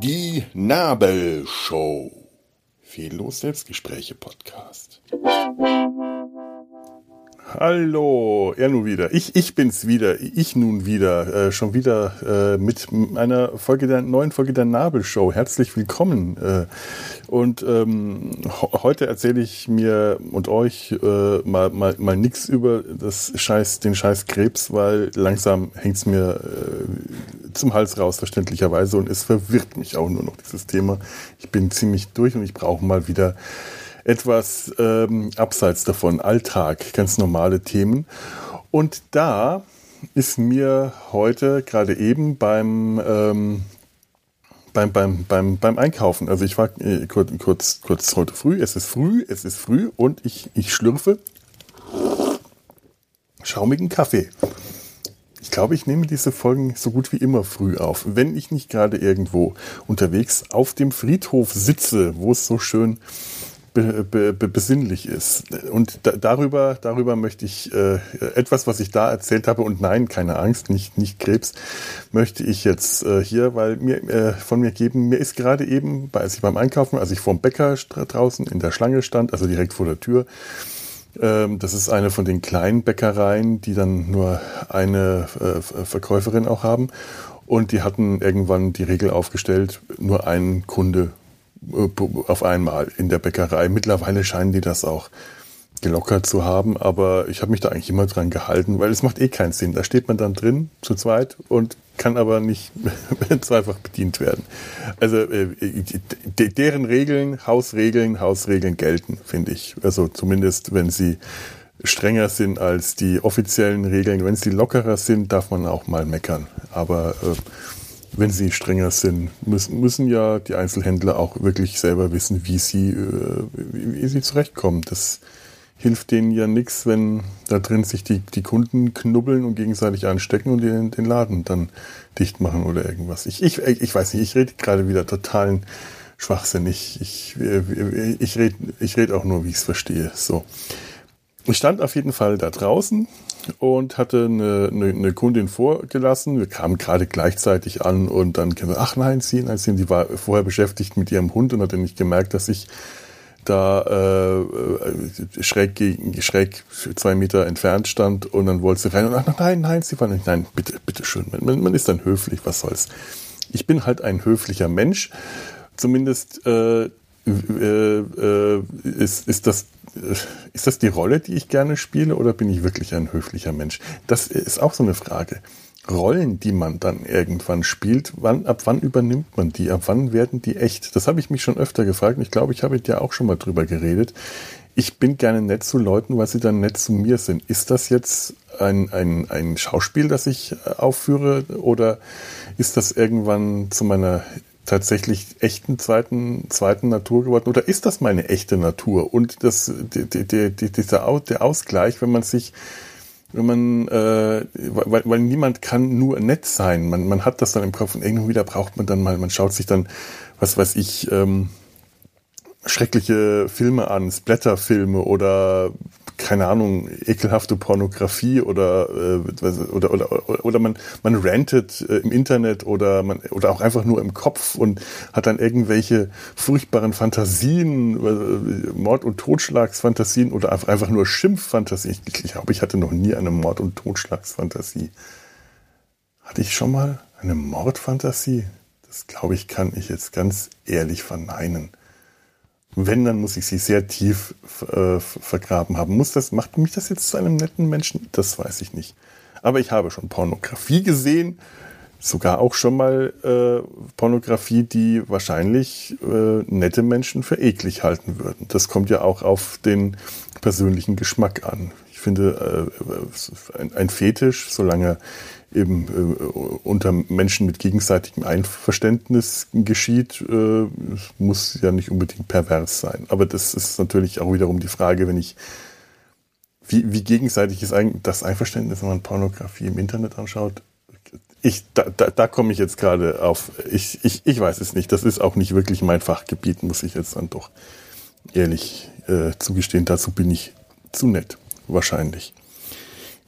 Die Nabelshow. Fehllos Selbstgespräche Podcast. Hallo, er nun wieder. Ich, ich bin's wieder. Ich nun wieder. Äh, schon wieder äh, mit einer Folge der neuen Folge der Nabelshow. Herzlich willkommen. Äh, und ähm, heute erzähle ich mir und euch äh, mal, mal, mal nix über das Scheiß, den Scheiß Krebs, weil langsam hängt's mir äh, zum Hals raus, verständlicherweise. Und es verwirrt mich auch nur noch, dieses Thema. Ich bin ziemlich durch und ich brauche mal wieder etwas ähm, abseits davon, Alltag, ganz normale Themen. Und da ist mir heute gerade eben beim, ähm, beim, beim, beim, beim Einkaufen, also ich war äh, kurz, kurz, kurz heute früh, es ist früh, es ist früh und ich, ich schlürfe schaumigen Kaffee. Ich glaube, ich nehme diese Folgen so gut wie immer früh auf, wenn ich nicht gerade irgendwo unterwegs auf dem Friedhof sitze, wo es so schön be, be, besinnlich ist. Und da, darüber, darüber möchte ich äh, etwas, was ich da erzählt habe, und nein, keine Angst, nicht, nicht Krebs, möchte ich jetzt äh, hier, weil mir äh, von mir geben, mir ist gerade eben, als ich beim Einkaufen, als ich vor dem Bäcker draußen in der Schlange stand, also direkt vor der Tür, ähm, das ist eine von den kleinen Bäckereien, die dann nur eine äh, Verkäuferin auch haben. Und die hatten irgendwann die Regel aufgestellt, nur ein Kunde auf einmal in der Bäckerei. Mittlerweile scheinen die das auch gelockert zu haben, aber ich habe mich da eigentlich immer dran gehalten, weil es macht eh keinen Sinn. Da steht man dann drin zu zweit und kann aber nicht zweifach bedient werden. Also äh, deren Regeln, Hausregeln, Hausregeln gelten, finde ich. Also zumindest wenn sie strenger sind als die offiziellen Regeln. Wenn sie lockerer sind, darf man auch mal meckern. Aber äh, wenn sie strenger sind, müssen, müssen ja die Einzelhändler auch wirklich selber wissen, wie sie, äh, wie, wie sie zurechtkommen. Das hilft denen ja nichts, wenn da drin sich die, die Kunden knubbeln und gegenseitig anstecken und den, den Laden dann dicht machen oder irgendwas. Ich, ich, ich weiß nicht, ich rede gerade wieder totalen Schwachsinn. Ich, ich, ich rede ich red auch nur, wie ich es verstehe. So. Ich stand auf jeden Fall da draußen und hatte eine, eine, eine Kundin vorgelassen. Wir kamen gerade gleichzeitig an und dann ach nein, sie, nein, sie, die war vorher beschäftigt mit ihrem Hund und hatte nicht gemerkt, dass ich da äh, schräg gegen schräg zwei Meter entfernt stand und dann wollte sie rein und ach nein, nein, sie war nicht, nein, bitte, bitte schön. Man, man ist dann höflich, was soll's. Ich bin halt ein höflicher Mensch. Zumindest äh, äh, äh, ist, ist, das, äh, ist das die Rolle, die ich gerne spiele, oder bin ich wirklich ein höflicher Mensch? Das ist auch so eine Frage. Rollen, die man dann irgendwann spielt, wann, ab wann übernimmt man die? Ab wann werden die echt? Das habe ich mich schon öfter gefragt und ich glaube, ich habe dir auch schon mal drüber geredet. Ich bin gerne nett zu Leuten, weil sie dann nett zu mir sind. Ist das jetzt ein, ein, ein Schauspiel, das ich aufführe oder ist das irgendwann zu meiner tatsächlich echten zweiten, zweiten Natur geworden? Oder ist das meine echte Natur? Und das, die, die, die, dieser, der Ausgleich, wenn man sich, wenn man, äh, weil, weil niemand kann nur nett sein. Man, man hat das dann im Kopf und irgendwann wieder braucht man dann mal, man schaut sich dann, was weiß ich, ähm, schreckliche Filme an, Splatterfilme oder keine Ahnung, ekelhafte Pornografie oder, äh, oder, oder, oder man, man rantet äh, im Internet oder, man, oder auch einfach nur im Kopf und hat dann irgendwelche furchtbaren Fantasien, äh, Mord- und Totschlagsfantasien oder einfach, nur Schimpffantasien. Ich, ich glaube, ich hatte noch nie eine Mord- und Totschlagsfantasie. Hatte ich schon mal eine Mordfantasie? Das glaube ich, kann ich jetzt ganz ehrlich verneinen. Wenn, dann muss ich sie sehr tief äh, vergraben haben. Muss das, macht mich das jetzt zu einem netten Menschen? Das weiß ich nicht. Aber ich habe schon Pornografie gesehen, sogar auch schon mal äh, Pornografie, die wahrscheinlich äh, nette Menschen für eklig halten würden. Das kommt ja auch auf den persönlichen Geschmack an. Ich finde, äh, ein, ein Fetisch, solange eben äh, unter Menschen mit gegenseitigem Einverständnis geschieht, äh, muss ja nicht unbedingt pervers sein. Aber das ist natürlich auch wiederum die Frage, wenn ich, wie, wie gegenseitig ist eigentlich das Einverständnis, wenn man Pornografie im Internet anschaut? Ich, da, da, da komme ich jetzt gerade auf. Ich, ich, ich weiß es nicht. Das ist auch nicht wirklich mein Fachgebiet, muss ich jetzt dann doch ehrlich äh, zugestehen. Dazu bin ich zu nett, wahrscheinlich.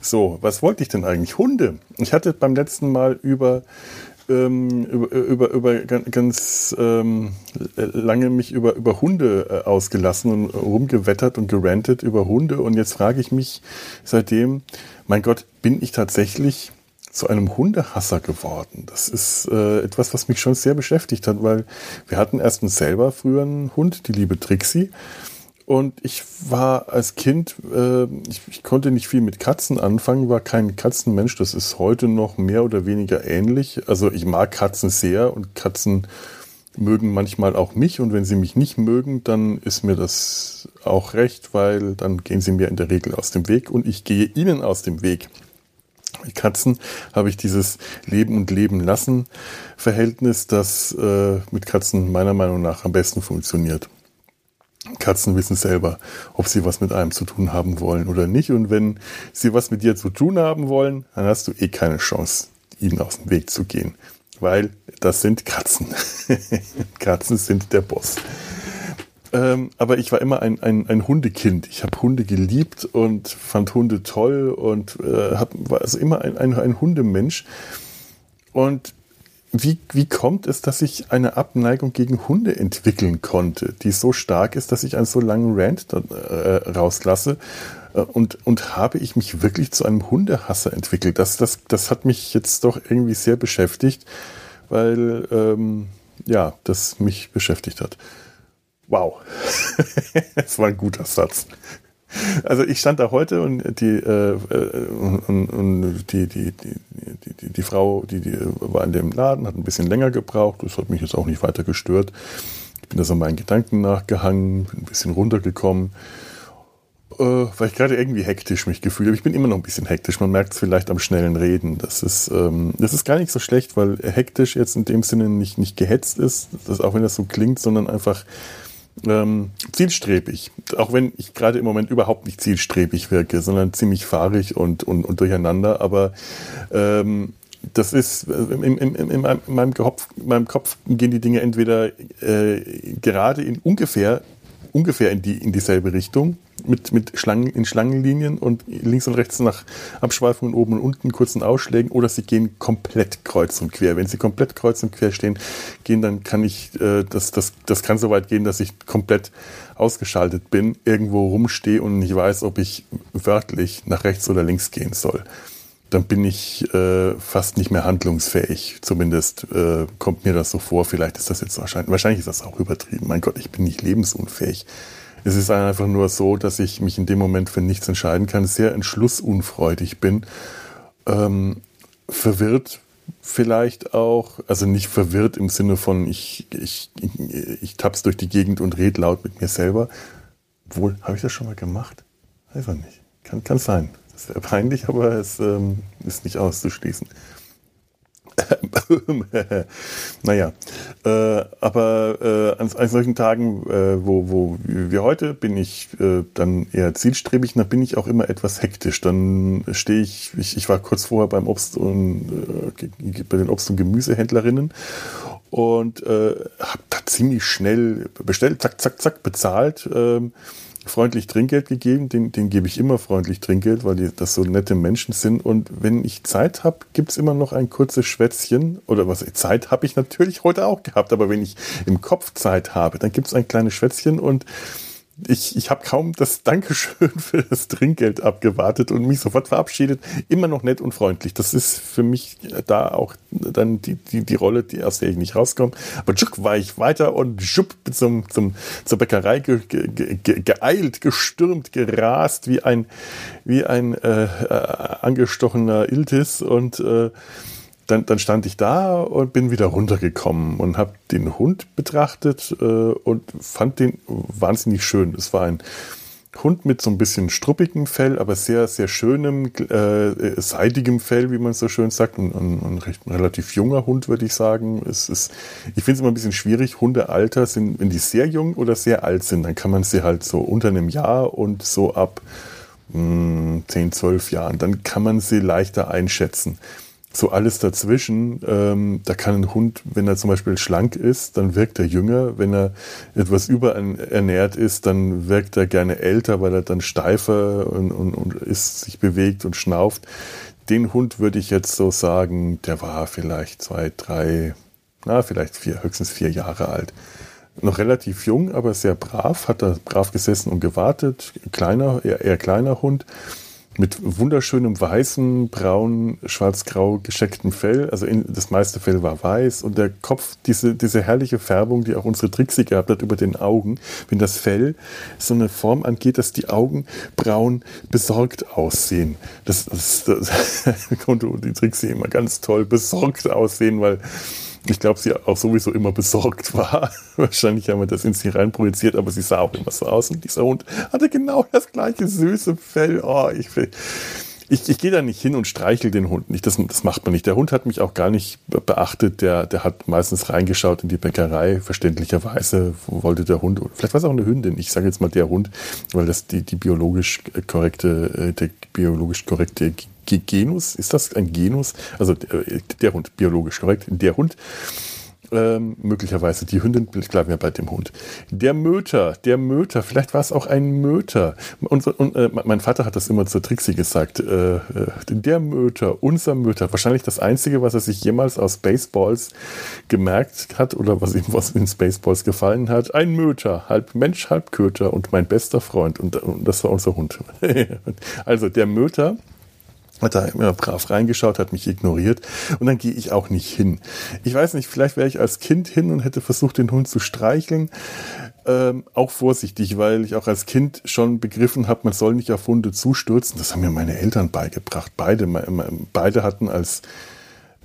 So, was wollte ich denn eigentlich? Hunde. Ich hatte beim letzten Mal über ähm, über, über, über ganz ähm, lange mich über, über Hunde äh, ausgelassen und rumgewettert und gerantet über Hunde. Und jetzt frage ich mich seitdem, mein Gott, bin ich tatsächlich zu einem Hundehasser geworden. Das ist äh, etwas, was mich schon sehr beschäftigt hat, weil wir hatten erstens selber früher einen Hund, die liebe Trixie. Und ich war als Kind, äh, ich, ich, konnte nicht viel mit Katzen anfangen, war kein Katzenmensch. Das ist heute noch mehr oder weniger ähnlich. Also ich mag Katzen sehr und Katzen mögen manchmal auch mich. Und wenn sie mich nicht mögen, dann ist mir das auch recht, weil dann gehen sie mir in der Regel aus dem Weg und ich gehe ihnen aus dem Weg. Mit Katzen habe ich dieses Leben und Leben lassen Verhältnis, das äh, mit Katzen meiner Meinung nach am besten funktioniert. Katzen wissen selber, ob sie was mit einem zu tun haben wollen oder nicht. Und wenn sie was mit dir zu tun haben wollen, dann hast du eh keine Chance, ihnen aus dem Weg zu gehen. Weil das sind Katzen. Katzen sind der Boss. Ähm, aber ich war immer ein, ein, ein Hundekind. Ich habe Hunde geliebt und fand Hunde toll und äh, hab, war also immer ein, ein, ein Hundemensch. Und wie, wie kommt es, dass ich eine Abneigung gegen Hunde entwickeln konnte, die so stark ist, dass ich einen so langen Rant da, äh, rauslasse? Äh, und, und habe ich mich wirklich zu einem Hundehasser entwickelt? Das, das, das hat mich jetzt doch irgendwie sehr beschäftigt, weil ähm, ja, das mich beschäftigt hat. Wow, das war ein guter Satz. Also ich stand da heute und die, äh, äh, und, und die, die, die, die, die, Frau, die, die war in dem Laden, hat ein bisschen länger gebraucht. Das hat mich jetzt auch nicht weiter gestört. Ich bin da so meinen Gedanken nachgehangen, bin ein bisschen runtergekommen, äh, weil ich gerade irgendwie hektisch mich gefühlt habe. Ich bin immer noch ein bisschen hektisch. Man merkt es vielleicht am schnellen Reden. Das ist, ähm, das ist gar nicht so schlecht, weil hektisch jetzt in dem Sinne nicht, nicht gehetzt ist, das, auch wenn das so klingt, sondern einfach ähm, zielstrebig. Auch wenn ich gerade im Moment überhaupt nicht zielstrebig wirke, sondern ziemlich fahrig und, und, und durcheinander. Aber ähm, das ist, in, in, in, in, meinem Kopf, in meinem Kopf gehen die Dinge entweder äh, gerade in ungefähr, ungefähr in, die, in dieselbe Richtung mit, mit Schlangen, in Schlangenlinien und links und rechts nach Abschweifungen oben und unten kurzen Ausschlägen oder sie gehen komplett kreuz und quer. Wenn sie komplett kreuz und quer stehen, gehen, dann kann ich, äh, das, das, das kann so weit gehen, dass ich komplett ausgeschaltet bin, irgendwo rumstehe und nicht weiß, ob ich wörtlich nach rechts oder links gehen soll. Dann bin ich äh, fast nicht mehr handlungsfähig. Zumindest äh, kommt mir das so vor. Vielleicht ist das jetzt wahrscheinlich, wahrscheinlich ist das auch übertrieben. Mein Gott, ich bin nicht lebensunfähig. Es ist einfach nur so, dass ich mich in dem Moment für nichts entscheiden kann, sehr entschlussunfreudig bin, ähm, verwirrt vielleicht auch, also nicht verwirrt im Sinne von ich, ich, ich, ich tapp's durch die Gegend und red laut mit mir selber. Wohl, habe ich das schon mal gemacht? Weiß ich nicht. Kann, kann sein. Das wäre peinlich, aber es ähm, ist nicht auszuschließen. naja, äh, aber äh, an, an, solchen Tagen, äh, wo, wo wie heute, bin ich äh, dann eher zielstrebig, dann bin ich auch immer etwas hektisch. Dann stehe ich, ich, ich war kurz vorher beim Obst und äh, bei den Obst- und Gemüsehändlerinnen und äh, habe da ziemlich schnell bestellt, zack, zack, zack, bezahlt. Ähm, freundlich Trinkgeld gegeben. Den, den gebe ich immer freundlich Trinkgeld, weil die, das so nette Menschen sind. Und wenn ich Zeit habe, gibt es immer noch ein kurzes Schwätzchen. Oder was, Zeit habe ich natürlich heute auch gehabt. Aber wenn ich im Kopf Zeit habe, dann gibt es ein kleines Schwätzchen und ich, ich habe kaum das Dankeschön für das Trinkgeld abgewartet und mich sofort verabschiedet. Immer noch nett und freundlich. Das ist für mich da auch dann die, die, die Rolle, die, aus der ich nicht rauskomme. Aber tschuck war ich weiter und schupp zum, zum, zur Bäckerei ge, ge, ge, geeilt, gestürmt, gerast wie ein, wie ein äh, äh, angestochener Iltis und äh, dann, dann stand ich da und bin wieder runtergekommen und habe den Hund betrachtet äh, und fand den wahnsinnig schön. Es war ein Hund mit so ein bisschen struppigem Fell, aber sehr, sehr schönem, äh, seidigem Fell, wie man so schön sagt. Und ein, ein, recht, ein relativ junger Hund, würde ich sagen. Es ist, ich finde es immer ein bisschen schwierig. Hundealter sind, wenn die sehr jung oder sehr alt sind, dann kann man sie halt so unter einem Jahr und so ab mh, 10, 12 Jahren, dann kann man sie leichter einschätzen so alles dazwischen, ähm, da kann ein Hund, wenn er zum Beispiel schlank ist, dann wirkt er jünger. Wenn er etwas überernährt ist, dann wirkt er gerne älter, weil er dann steifer und, und, und ist, sich bewegt und schnauft. Den Hund würde ich jetzt so sagen, der war vielleicht zwei, drei, na, vielleicht vier, höchstens vier Jahre alt. Noch relativ jung, aber sehr brav, hat er brav gesessen und gewartet. Kleiner, eher, eher kleiner Hund mit wunderschönem weißen, braun, schwarz-grau geschecktem Fell. Also in, das meiste Fell war weiß und der Kopf, diese, diese herrliche Färbung, die auch unsere Trixie gehabt hat über den Augen, wenn das Fell so eine Form angeht, dass die Augen braun besorgt aussehen. Das, das, das, das konnte die Trixie immer ganz toll besorgt aussehen, weil ich glaube, sie auch sowieso immer besorgt war. Wahrscheinlich haben wir das in sie reinprojiziert, aber sie sah auch immer so aus. Und dieser Hund hatte genau das gleiche süße Fell. Oh, ich, ich, ich gehe da nicht hin und streichel den Hund nicht. Das, das macht man nicht. Der Hund hat mich auch gar nicht beachtet. Der, der hat meistens reingeschaut in die Bäckerei. Verständlicherweise wollte der Hund, vielleicht war es auch eine Hündin. Ich sage jetzt mal der Hund, weil das die, die biologisch korrekte, äh, der biologisch korrekte Genus, ist das ein Genus? Also der, äh, der Hund, biologisch korrekt, der Hund. Ähm, möglicherweise die Hündin, bleiben wir bei dem Hund. Der Möter, der Möter, vielleicht war es auch ein Möter. Und, und äh, mein Vater hat das immer zur Trixie gesagt. Äh, äh, der Möter, unser Möter, wahrscheinlich das Einzige, was er sich jemals aus Baseballs gemerkt hat oder was ihm was in Spaceballs gefallen hat. Ein Möter, halb Mensch, halb Köter und mein bester Freund. Und, und das war unser Hund. also der Möter hat da immer brav reingeschaut, hat mich ignoriert und dann gehe ich auch nicht hin. Ich weiß nicht, vielleicht wäre ich als Kind hin und hätte versucht, den Hund zu streicheln. Ähm, auch vorsichtig, weil ich auch als Kind schon begriffen habe, man soll nicht auf Hunde zustürzen. Das haben mir meine Eltern beigebracht. Beide, beide hatten als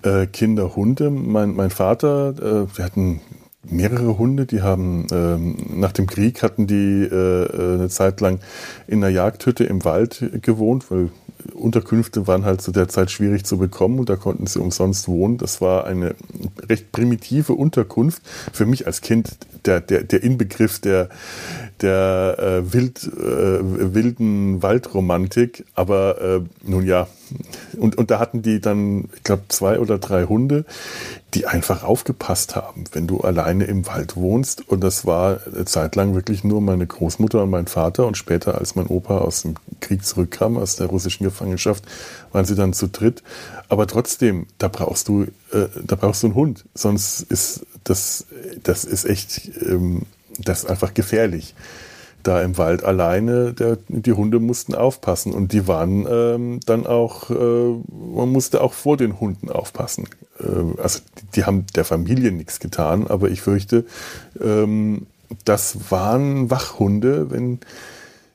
äh, Kinder Hunde. Mein, mein Vater, äh, wir hatten mehrere Hunde, die haben ähm, nach dem Krieg hatten die äh, äh eine Zeit lang in einer Jagdhütte im Wald gewohnt, weil Unterkünfte waren halt zu der Zeit schwierig zu bekommen und da konnten sie umsonst wohnen. Das war eine recht primitive Unterkunft. Für mich als Kind der, der, der Inbegriff der, der äh, wild, äh, wilden Waldromantik. Aber äh, nun ja, und, und da hatten die dann, ich glaube, zwei oder drei Hunde, die einfach aufgepasst haben, wenn du alleine im Wald wohnst. Und das war eine Zeit lang wirklich nur meine Großmutter und mein Vater. Und später, als mein Opa aus dem Krieg zurückkam, aus der russischen Gefangenschaft, waren sie dann zu dritt. Aber trotzdem, da brauchst du, äh, da brauchst du einen Hund. Sonst ist das, das ist echt, ähm, das ist einfach gefährlich da im Wald alleine. Der, die Hunde mussten aufpassen und die waren ähm, dann auch, äh, man musste auch vor den Hunden aufpassen. Äh, also die, die, haben der Familie nichts getan, aber ich fürchte, ähm, das waren Wachhunde, wenn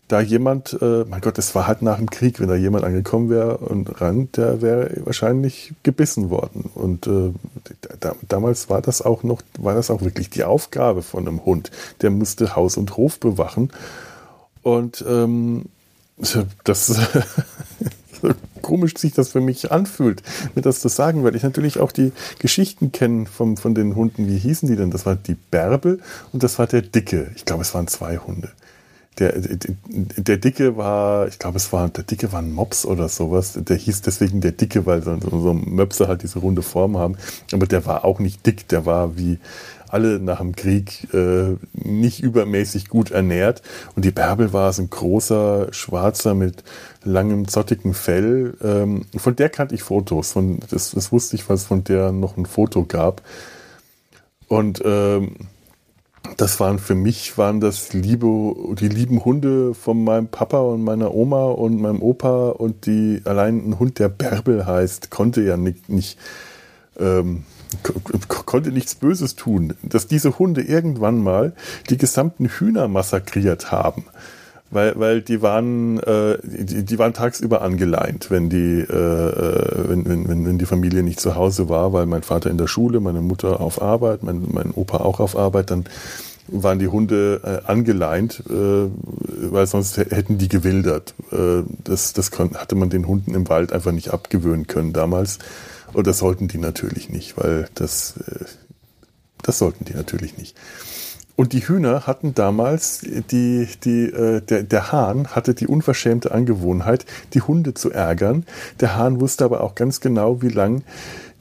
da jemand, äh, mein Gott, es war halt nach dem Krieg, wenn da jemand angekommen wäre und ran, der wäre wahrscheinlich gebissen worden. Und äh, da, damals war das auch noch, war das auch wirklich die Aufgabe von einem Hund. Der musste Haus und Hof bewachen. Und ähm, das komisch sich das für mich anfühlt, mir das zu sagen, weil ich natürlich auch die Geschichten kenne vom, von den Hunden. Wie hießen die denn? Das war die Bärbel und das war der Dicke. Ich glaube, es waren zwei Hunde der, der Dicke war, ich glaube, es war, der Dicke war ein Mops oder sowas. Der hieß deswegen der Dicke, weil so, so Möpse halt diese runde Form haben. Aber der war auch nicht dick, der war wie alle nach dem Krieg äh, nicht übermäßig gut ernährt. Und die Bärbel war so ein großer, schwarzer mit langem, zottigen Fell. Ähm, von der kannte ich Fotos. Von, das, das wusste ich, weil es von der noch ein Foto gab. Und ähm, das waren für mich waren das liebe, die lieben Hunde von meinem Papa und meiner Oma und meinem Opa und die allein ein Hund, der Bärbel heißt, konnte ja nicht, nicht ähm, konnte nichts Böses tun, dass diese Hunde irgendwann mal die gesamten Hühner massakriert haben. Weil, weil die waren, äh, die, die waren tagsüber angeleint, wenn die, äh, äh wenn, wenn, wenn die Familie nicht zu Hause war, weil mein Vater in der Schule, meine Mutter auf Arbeit, mein, mein Opa auch auf Arbeit, dann waren die Hunde äh, angeleint, äh, weil sonst hätten die gewildert. Äh, das das kon hatte man den Hunden im Wald einfach nicht abgewöhnen können damals. Und das sollten die natürlich nicht, weil das, äh, das sollten die natürlich nicht. Und die Hühner hatten damals, die, die, äh, der, der Hahn hatte die unverschämte Angewohnheit, die Hunde zu ärgern. Der Hahn wusste aber auch ganz genau, wie lang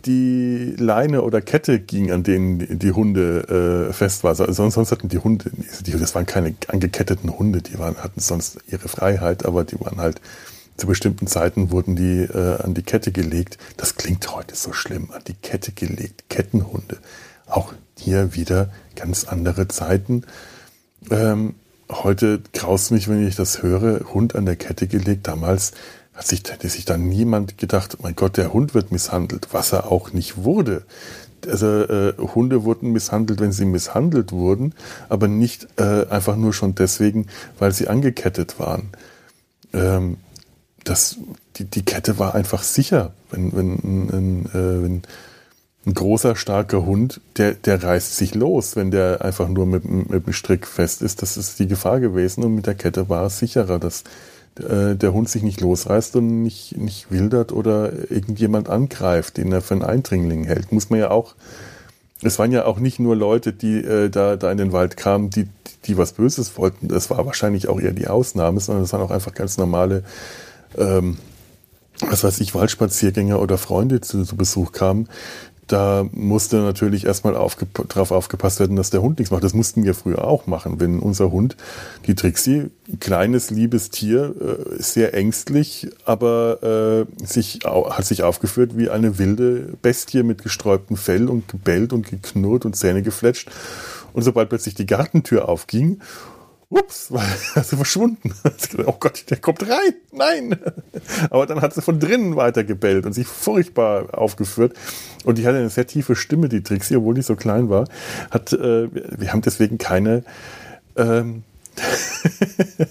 die Leine oder Kette ging, an denen die Hunde äh, fest. Also sonst, sonst hatten die Hunde, die, das waren keine angeketteten Hunde, die waren, hatten sonst ihre Freiheit, aber die waren halt zu bestimmten Zeiten wurden die äh, an die Kette gelegt. Das klingt heute so schlimm, an die Kette gelegt, Kettenhunde. Auch hier wieder ganz andere Zeiten. Ähm, heute graust mich, wenn ich das höre, Hund an der Kette gelegt. Damals hat sich, hat sich dann niemand gedacht, mein Gott, der Hund wird misshandelt, was er auch nicht wurde. Also äh, Hunde wurden misshandelt, wenn sie misshandelt wurden, aber nicht äh, einfach nur schon deswegen, weil sie angekettet waren. Ähm, das, die, die Kette war einfach sicher. Wenn, wenn, wenn, äh, wenn ein großer, starker Hund, der, der reißt sich los, wenn der einfach nur mit, mit dem Strick fest ist. Das ist die Gefahr gewesen und mit der Kette war es sicherer, dass äh, der Hund sich nicht losreißt und nicht, nicht wildert oder irgendjemand angreift, den er für einen Eindringling hält. Muss man ja auch, es waren ja auch nicht nur Leute, die äh, da, da in den Wald kamen, die, die was Böses wollten. Das war wahrscheinlich auch eher die Ausnahme, sondern es waren auch einfach ganz normale, ähm, was weiß ich, Waldspaziergänger oder Freunde, die zu Besuch kamen, da musste natürlich erstmal aufge darauf aufgepasst werden, dass der Hund nichts macht. Das mussten wir früher auch machen. Wenn unser Hund, die Trixie, kleines, liebes Tier, äh, sehr ängstlich, aber äh, sich, hat sich aufgeführt wie eine wilde Bestie mit gesträubtem Fell und gebellt und geknurrt und Zähne gefletscht. Und sobald plötzlich die Gartentür aufging ups, war sie verschwunden. oh Gott, der kommt rein. Nein. Aber dann hat sie von drinnen weiter gebellt und sich furchtbar aufgeführt. Und die hatte eine sehr tiefe Stimme, die Trixie, obwohl die so klein war. Hat, äh, wir haben deswegen keine, ähm,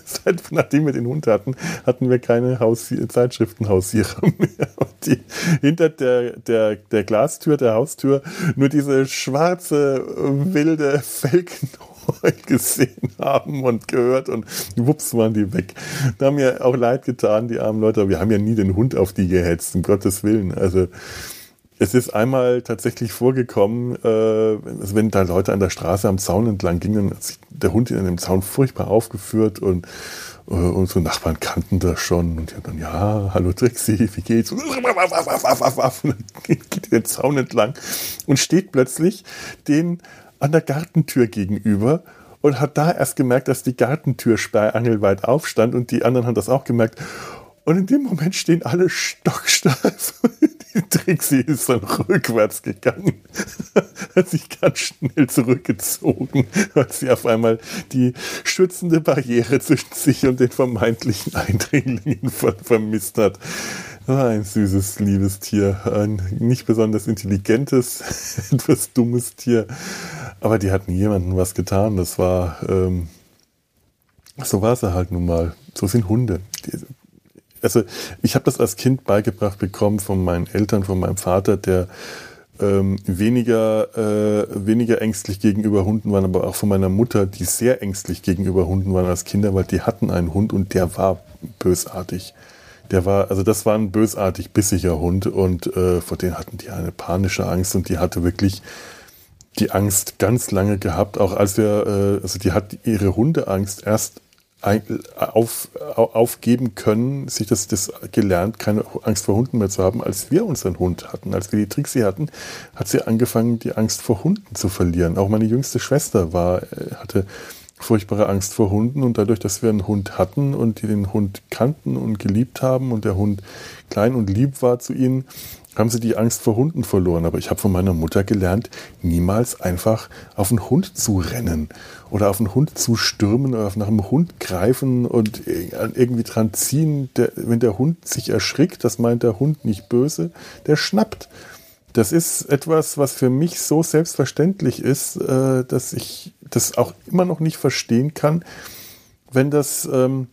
Seit, nachdem wir den Hund hatten, hatten wir keine Hausier Zeitschriftenhausierer mehr. Die, hinter der, der, der Glastür, der Haustür, nur diese schwarze, wilde Felken gesehen haben und gehört und wups waren die weg. Da haben mir auch leid getan, die armen Leute, aber wir haben ja nie den Hund auf die gehetzt, um Gottes Willen. Also es ist einmal tatsächlich vorgekommen, äh, also wenn da Leute an der Straße am Zaun entlang gingen, hat sich der Hund in dem Zaun furchtbar aufgeführt und äh, unsere Nachbarn kannten das schon und die haben dann, ja, hallo Trixie, wie geht's? Und dann geht den Zaun entlang und steht plötzlich den an der Gartentür gegenüber und hat da erst gemerkt, dass die Gartentür sperrangelweit aufstand und die anderen haben das auch gemerkt. Und in dem Moment stehen alle stocksteif. Die Trixie ist dann rückwärts gegangen, hat sich ganz schnell zurückgezogen, weil sie auf einmal die schützende Barriere zwischen sich und den vermeintlichen Eindringlingen vermisst hat. Ein süßes, liebes Tier. Ein nicht besonders intelligentes, etwas dummes Tier. Aber die hat niemandem was getan. Das war, ähm, so war es halt nun mal. So sind Hunde. Also ich habe das als Kind beigebracht bekommen von meinen Eltern, von meinem Vater, der ähm, weniger, äh, weniger ängstlich gegenüber Hunden waren, aber auch von meiner Mutter, die sehr ängstlich gegenüber Hunden waren als Kinder, weil die hatten einen Hund und der war bösartig. Der war, also das war ein bösartig bissiger Hund und äh, vor dem hatten die eine panische Angst und die hatte wirklich die Angst ganz lange gehabt, auch als wir, äh, also die hat ihre Hundeangst erst auf, aufgeben können, sich das, das gelernt, keine Angst vor Hunden mehr zu haben, als wir unseren Hund hatten. Als wir die Trixie hatten, hat sie angefangen, die Angst vor Hunden zu verlieren. Auch meine jüngste Schwester war, äh, hatte furchtbare Angst vor Hunden und dadurch, dass wir einen Hund hatten und die den Hund kannten und geliebt haben und der Hund klein und lieb war zu ihnen, haben sie die Angst vor Hunden verloren. Aber ich habe von meiner Mutter gelernt, niemals einfach auf einen Hund zu rennen oder auf einen Hund zu stürmen oder nach einem Hund greifen und irgendwie dran ziehen. Der, wenn der Hund sich erschrickt, das meint der Hund nicht böse, der schnappt. Das ist etwas, was für mich so selbstverständlich ist, äh, dass ich das auch immer noch nicht verstehen kann, wenn das, ähm,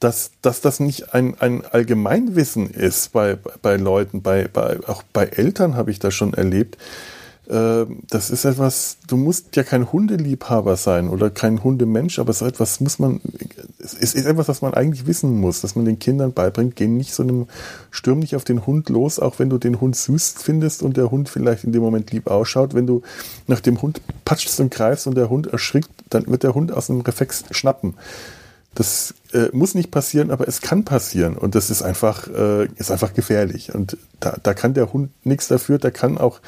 dass, dass das nicht ein, ein Allgemeinwissen ist bei, bei Leuten, bei, bei, auch bei Eltern habe ich das schon erlebt. Äh, das ist etwas, du musst ja kein Hundeliebhaber sein oder kein Hundemensch, aber so etwas muss man es ist etwas, was man eigentlich wissen muss, dass man den Kindern beibringt, geh nicht so einem Stürm nicht auf den Hund los, auch wenn du den Hund süß findest und der Hund vielleicht in dem Moment lieb ausschaut. Wenn du nach dem Hund patschst und greifst und der Hund erschrickt, dann wird der Hund aus dem Reflex schnappen. Das äh, muss nicht passieren, aber es kann passieren und das ist einfach, äh, ist einfach gefährlich. Und da, da kann der Hund nichts dafür, da kann auch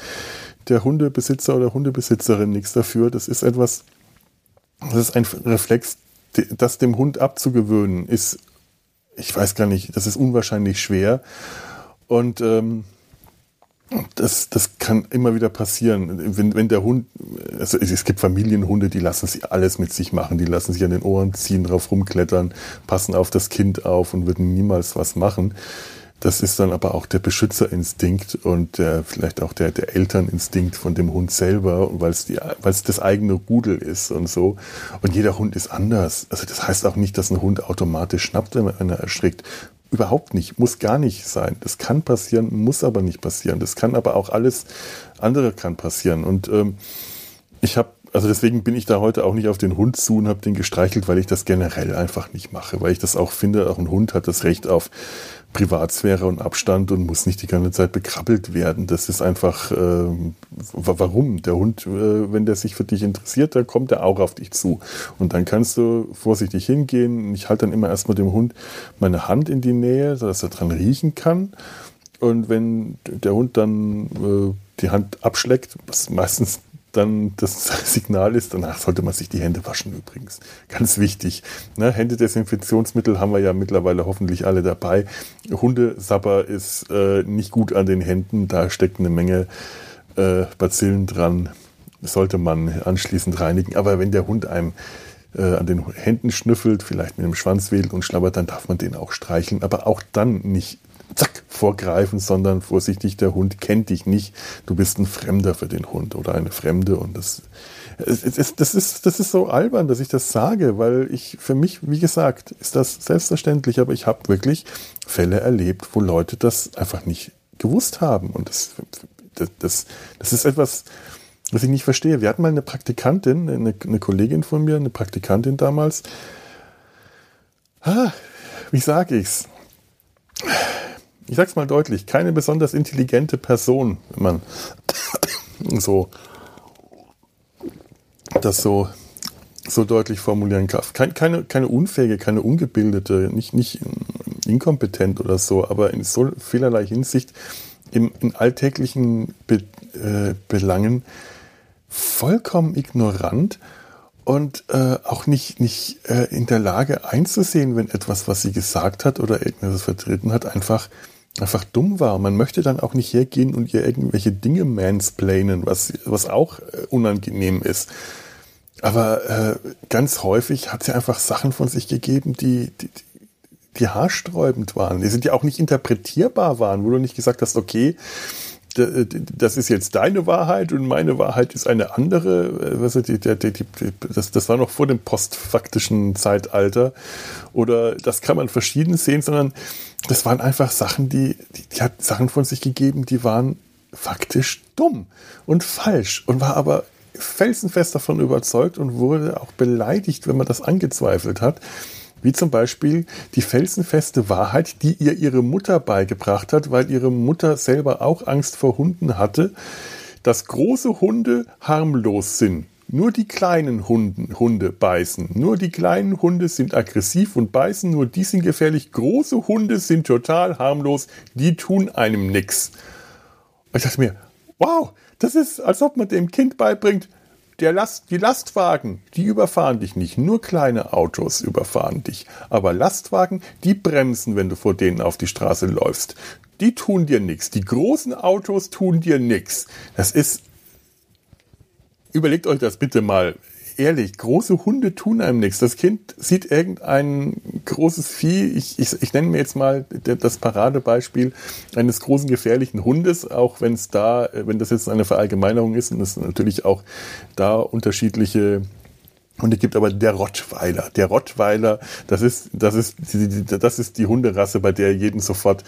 der Hundebesitzer oder Hundebesitzerin nichts dafür. Das ist etwas, das ist ein Reflex, das dem Hund abzugewöhnen, ist, ich weiß gar nicht, das ist unwahrscheinlich schwer. Und ähm, das, das kann immer wieder passieren. Wenn, wenn der Hund, also es gibt Familienhunde, die lassen sich alles mit sich machen, die lassen sich an den Ohren ziehen, drauf rumklettern, passen auf das Kind auf und würden niemals was machen. Das ist dann aber auch der Beschützerinstinkt und der, vielleicht auch der, der Elterninstinkt von dem Hund selber, weil es, das eigene Rudel ist und so. Und jeder Hund ist anders. Also das heißt auch nicht, dass ein Hund automatisch schnappt, wenn er erschrickt. Überhaupt nicht, muss gar nicht sein. Das kann passieren, muss aber nicht passieren. Das kann aber auch alles andere kann passieren. Und ähm, ich habe also deswegen bin ich da heute auch nicht auf den Hund zu und habe den gestreichelt, weil ich das generell einfach nicht mache, weil ich das auch finde, auch ein Hund hat das Recht auf Privatsphäre und Abstand und muss nicht die ganze Zeit bekrabbelt werden. Das ist einfach, äh, warum? Der Hund, äh, wenn der sich für dich interessiert, dann kommt er auch auf dich zu. Und dann kannst du vorsichtig hingehen. Ich halte dann immer erstmal dem Hund meine Hand in die Nähe, sodass er dran riechen kann. Und wenn der Hund dann äh, die Hand abschleckt, was meistens dann das Signal ist, danach sollte man sich die Hände waschen übrigens. Ganz wichtig. Ne? Händedesinfektionsmittel haben wir ja mittlerweile hoffentlich alle dabei. Hundesapper ist äh, nicht gut an den Händen, da steckt eine Menge äh, Bazillen dran. Sollte man anschließend reinigen. Aber wenn der Hund einem äh, an den Händen schnüffelt, vielleicht mit dem Schwanz wedelt und schlabbert, dann darf man den auch streicheln. Aber auch dann nicht vorgreifen, sondern vorsichtig, der Hund kennt dich nicht. Du bist ein Fremder für den Hund oder eine Fremde und das, das, ist, das ist so albern, dass ich das sage, weil ich, für mich, wie gesagt, ist das selbstverständlich, aber ich habe wirklich Fälle erlebt, wo Leute das einfach nicht gewusst haben und das, das, das ist etwas, was ich nicht verstehe. Wir hatten mal eine Praktikantin, eine, eine Kollegin von mir, eine Praktikantin damals. Ah, wie sage ich's? Ich sag's mal deutlich, keine besonders intelligente Person, wenn man so das so, so deutlich formulieren kann. Keine, keine, unfähige, keine ungebildete, nicht, nicht inkompetent oder so, aber in so vielerlei Hinsicht im, in alltäglichen Be, äh, Belangen vollkommen ignorant und äh, auch nicht, nicht äh, in der Lage einzusehen, wenn etwas, was sie gesagt hat oder irgendetwas vertreten hat, einfach einfach dumm war. Man möchte dann auch nicht hergehen und ihr irgendwelche Dinge mansplainen, was, was auch äh, unangenehm ist. Aber äh, ganz häufig hat sie einfach Sachen von sich gegeben, die, die, die haarsträubend waren. Die sind ja auch nicht interpretierbar waren, wo du nicht gesagt hast, okay, das ist jetzt deine Wahrheit und meine Wahrheit ist eine andere. Das, das war noch vor dem postfaktischen Zeitalter. Oder das kann man verschieden sehen, sondern das waren einfach Sachen, die, die, die hat Sachen von sich gegeben, die waren faktisch dumm und falsch und war aber felsenfest davon überzeugt und wurde auch beleidigt, wenn man das angezweifelt hat. Wie zum Beispiel die felsenfeste Wahrheit, die ihr ihre Mutter beigebracht hat, weil ihre Mutter selber auch Angst vor Hunden hatte, dass große Hunde harmlos sind. Nur die kleinen Hunden, Hunde beißen. Nur die kleinen Hunde sind aggressiv und beißen. Nur die sind gefährlich. Große Hunde sind total harmlos. Die tun einem nichts. Ich dachte mir, wow, das ist, als ob man dem Kind beibringt, der Last, die Lastwagen, die überfahren dich nicht. Nur kleine Autos überfahren dich. Aber Lastwagen, die bremsen, wenn du vor denen auf die Straße läufst. Die tun dir nichts. Die großen Autos tun dir nichts. Das ist. Überlegt euch das bitte mal ehrlich, große Hunde tun einem nichts. Das Kind sieht irgendein großes Vieh, ich, ich, ich nenne mir jetzt mal das Paradebeispiel eines großen gefährlichen Hundes, auch wenn es da, wenn das jetzt eine Verallgemeinerung ist und es natürlich auch da unterschiedliche Hunde gibt, aber der Rottweiler, der Rottweiler, das ist, das ist, das ist die Hunderasse, bei der jeden sofort,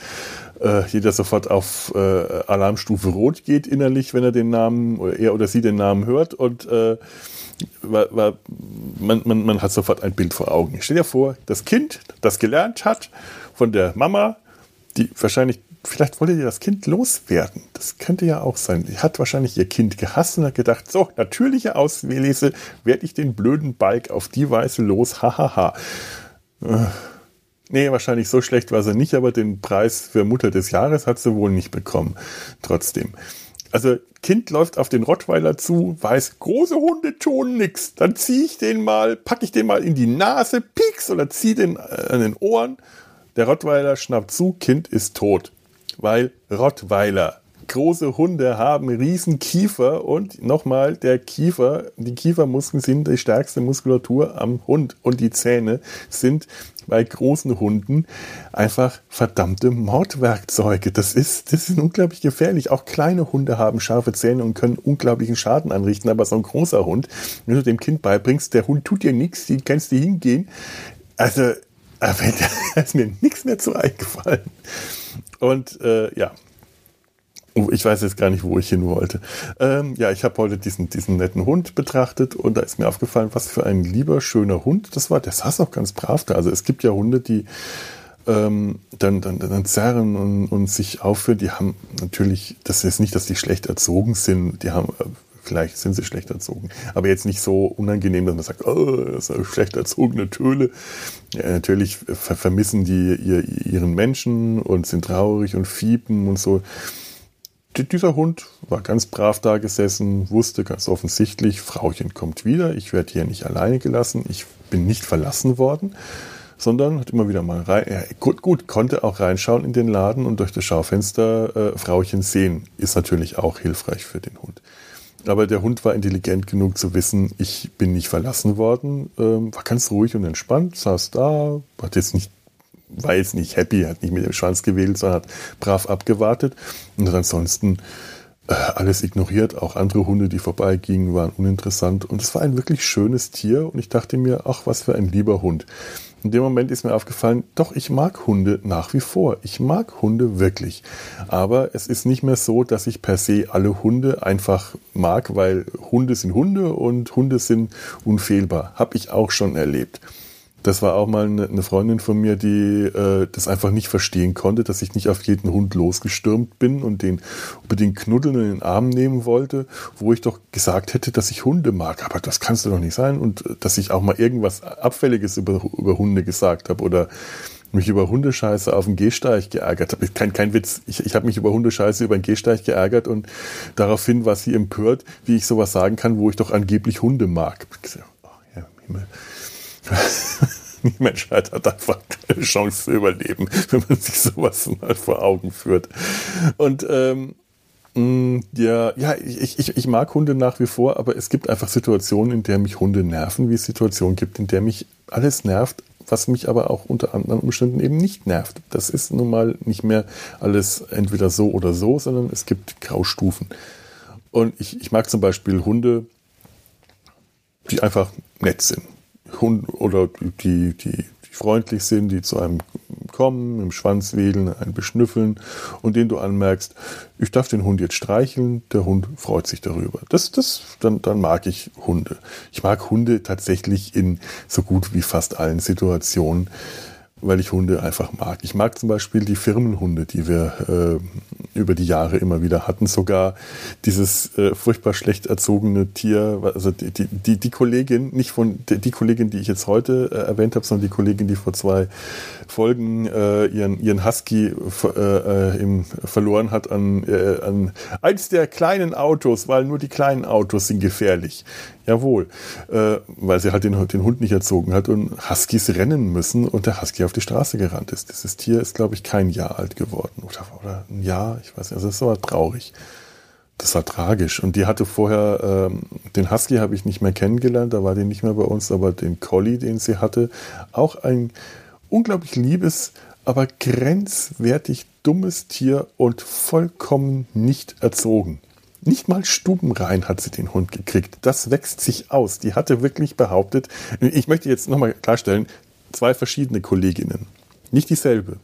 äh, jeder sofort auf äh, Alarmstufe Rot geht innerlich, wenn er den Namen, oder er oder sie den Namen hört und äh, weil, weil man, man, man hat sofort ein Bild vor Augen. Stell dir vor, das Kind, das gelernt hat von der Mama, die wahrscheinlich, vielleicht wollte ihr das Kind loswerden. Das könnte ja auch sein. Die hat wahrscheinlich ihr Kind gehasst und hat gedacht, so, natürliche Auslese, werde ich den blöden Balk auf die Weise los, hahaha. Äh, nee, wahrscheinlich so schlecht war sie nicht, aber den Preis für Mutter des Jahres hat sie wohl nicht bekommen. Trotzdem. Also Kind läuft auf den Rottweiler zu, weiß, große Hunde tun nix. Dann ziehe ich den mal, packe ich den mal in die Nase, pieks oder ziehe den äh, an den Ohren. Der Rottweiler schnappt zu, Kind ist tot. Weil Rottweiler, große Hunde haben riesen Kiefer und nochmal der Kiefer, die Kiefermuskeln sind die stärkste Muskulatur am Hund und die Zähne sind bei großen Hunden einfach verdammte Mordwerkzeuge. Das ist, das ist unglaublich gefährlich. Auch kleine Hunde haben scharfe Zähne und können unglaublichen Schaden anrichten. Aber so ein großer Hund, wenn du dem Kind beibringst, der Hund tut dir nichts, die kannst du hingehen. Also, da ist mir nichts mehr zu eingefallen. Und äh, ja, Oh, ich weiß jetzt gar nicht, wo ich hin wollte. Ähm, ja, ich habe heute diesen, diesen netten Hund betrachtet und da ist mir aufgefallen, was für ein lieber, schöner Hund das war. Der saß auch ganz brav da. Also es gibt ja Hunde, die ähm, dann, dann, dann zerren und, und sich aufführen. Die haben natürlich, das ist nicht, dass die schlecht erzogen sind. Die haben, äh, vielleicht sind sie schlecht erzogen, aber jetzt nicht so unangenehm, dass man sagt, oh, das ist eine schlecht erzogene Töle. Ja, natürlich ver vermissen die ihr, ihren Menschen und sind traurig und fiepen und so dieser Hund war ganz brav da gesessen, wusste ganz offensichtlich, Frauchen kommt wieder, ich werde hier nicht alleine gelassen, ich bin nicht verlassen worden, sondern hat immer wieder mal rein, ja, gut, gut, konnte auch reinschauen in den Laden und durch das Schaufenster äh, Frauchen sehen, ist natürlich auch hilfreich für den Hund. Aber der Hund war intelligent genug zu wissen, ich bin nicht verlassen worden, ähm, war ganz ruhig und entspannt, saß da, hat jetzt nicht war jetzt nicht happy, hat nicht mit dem Schwanz gewählt, sondern hat brav abgewartet und ansonsten äh, alles ignoriert. Auch andere Hunde, die vorbeigingen, waren uninteressant. Und es war ein wirklich schönes Tier und ich dachte mir, ach, was für ein lieber Hund. In dem Moment ist mir aufgefallen, doch, ich mag Hunde nach wie vor. Ich mag Hunde wirklich. Aber es ist nicht mehr so, dass ich per se alle Hunde einfach mag, weil Hunde sind Hunde und Hunde sind unfehlbar. Hab ich auch schon erlebt. Das war auch mal eine Freundin von mir, die äh, das einfach nicht verstehen konnte, dass ich nicht auf jeden Hund losgestürmt bin und den unbedingt knuddeln in den Arm nehmen wollte, wo ich doch gesagt hätte, dass ich Hunde mag. Aber das kannst du doch nicht sein. Und äh, dass ich auch mal irgendwas Abfälliges über, über Hunde gesagt habe oder mich über Hundescheiße auf dem Gehsteig geärgert habe. Kein, kein Witz. Ich, ich habe mich über Hundescheiße über den Gehsteig geärgert und daraufhin war sie empört, wie ich sowas sagen kann, wo ich doch angeblich Hunde mag. Oh, ja, Himmel. Die Menschheit hat einfach keine Chance zu überleben, wenn man sich sowas mal vor Augen führt. Und ähm, mm, ja, ja, ich, ich, ich mag Hunde nach wie vor, aber es gibt einfach Situationen, in der mich Hunde nerven, wie es Situationen gibt, in der mich alles nervt, was mich aber auch unter anderen Umständen eben nicht nervt. Das ist nun mal nicht mehr alles entweder so oder so, sondern es gibt Graustufen. Und ich, ich mag zum Beispiel Hunde, die einfach nett sind. Hund oder die, die, die freundlich sind, die zu einem kommen, im Schwanz wedeln, einen beschnüffeln und den du anmerkst, ich darf den Hund jetzt streicheln, der Hund freut sich darüber. Das, das, dann, dann mag ich Hunde. Ich mag Hunde tatsächlich in so gut wie fast allen Situationen weil ich Hunde einfach mag. Ich mag zum Beispiel die Firmenhunde, die wir äh, über die Jahre immer wieder hatten. Sogar dieses äh, furchtbar schlecht erzogene Tier, also die, die, die, die Kollegin, nicht von die, die, Kollegin, die ich jetzt heute äh, erwähnt habe, sondern die Kollegin, die vor zwei Folgen äh, ihren, ihren Husky äh, äh, im, verloren hat an, an eins der kleinen Autos, weil nur die kleinen Autos sind gefährlich. Jawohl, äh, weil sie halt den, den Hund nicht erzogen hat und Huskies rennen müssen und der Husky auf die Straße gerannt ist. Dieses Tier ist, glaube ich, kein Jahr alt geworden oder, oder ein Jahr, ich weiß nicht. Also das war traurig. Das war tragisch. Und die hatte vorher, ähm, den Husky habe ich nicht mehr kennengelernt, da war die nicht mehr bei uns, aber den Collie, den sie hatte, auch ein unglaublich liebes, aber grenzwertig dummes Tier und vollkommen nicht erzogen. Nicht mal stubenrein hat sie den Hund gekriegt. Das wächst sich aus. Die hatte wirklich behauptet, ich möchte jetzt nochmal klarstellen, zwei verschiedene Kolleginnen. Nicht dieselbe.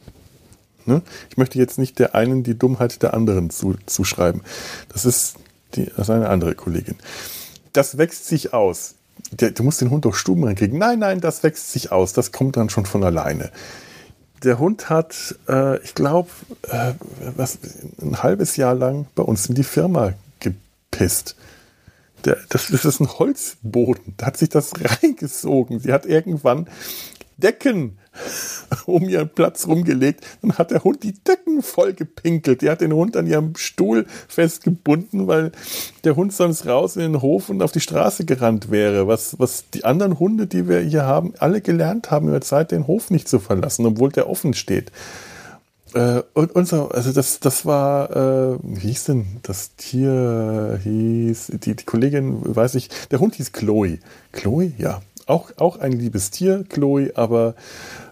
Ne? Ich möchte jetzt nicht der einen die Dummheit der anderen zu, zuschreiben. Das ist, die, das ist eine andere Kollegin. Das wächst sich aus. du musst den Hund durch Stuben reinkriegen. Nein, nein, das wächst sich aus, das kommt dann schon von alleine. Der Hund hat, äh, ich glaube, äh, ein halbes Jahr lang bei uns in die Firma gepisst. Der, das, das ist ein Holzboden. Da hat sich das reingesogen. Sie hat irgendwann Decken um ihren Platz rumgelegt. Dann hat der Hund die Decken voll gepinkelt. Die hat den Hund an ihrem Stuhl festgebunden, weil der Hund sonst raus in den Hof und auf die Straße gerannt wäre. Was, was die anderen Hunde, die wir hier haben, alle gelernt haben, über Zeit den Hof nicht zu verlassen, obwohl der offen steht. Äh, und, und so, also das, das war, äh, wie hieß denn das Tier? Hieß, die, die Kollegin, weiß ich, der Hund hieß Chloe. Chloe, ja. Auch, auch ein liebes Tier, Chloe, aber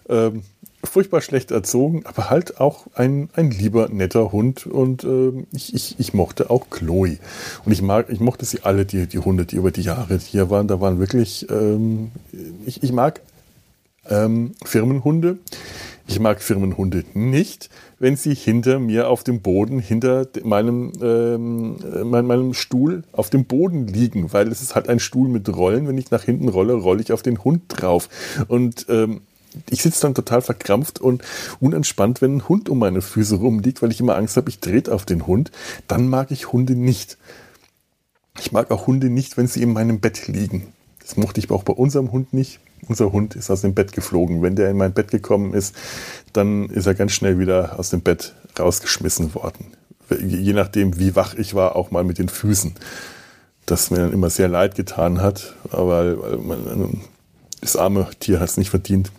ähm, furchtbar schlecht erzogen, aber halt auch ein, ein lieber, netter Hund. Und ähm, ich, ich, ich mochte auch Chloe. Und ich mag, ich mochte sie alle, die, die Hunde, die über die Jahre hier waren. Da waren wirklich, ähm, ich, ich mag ähm, Firmenhunde. Ich mag Firmenhunde nicht, wenn sie hinter mir auf dem Boden, hinter meinem, ähm, mein, meinem Stuhl auf dem Boden liegen, weil es ist halt ein Stuhl mit Rollen. Wenn ich nach hinten rolle, rolle ich auf den Hund drauf. Und ähm, ich sitze dann total verkrampft und unentspannt, wenn ein Hund um meine Füße rumliegt, weil ich immer Angst habe, ich drehe auf den Hund. Dann mag ich Hunde nicht. Ich mag auch Hunde nicht, wenn sie in meinem Bett liegen. Das mochte ich auch bei unserem Hund nicht. Unser Hund ist aus dem Bett geflogen. Wenn der in mein Bett gekommen ist, dann ist er ganz schnell wieder aus dem Bett rausgeschmissen worden. Je nachdem, wie wach ich war, auch mal mit den Füßen. Das mir dann immer sehr leid getan hat, aber das arme Tier hat es nicht verdient,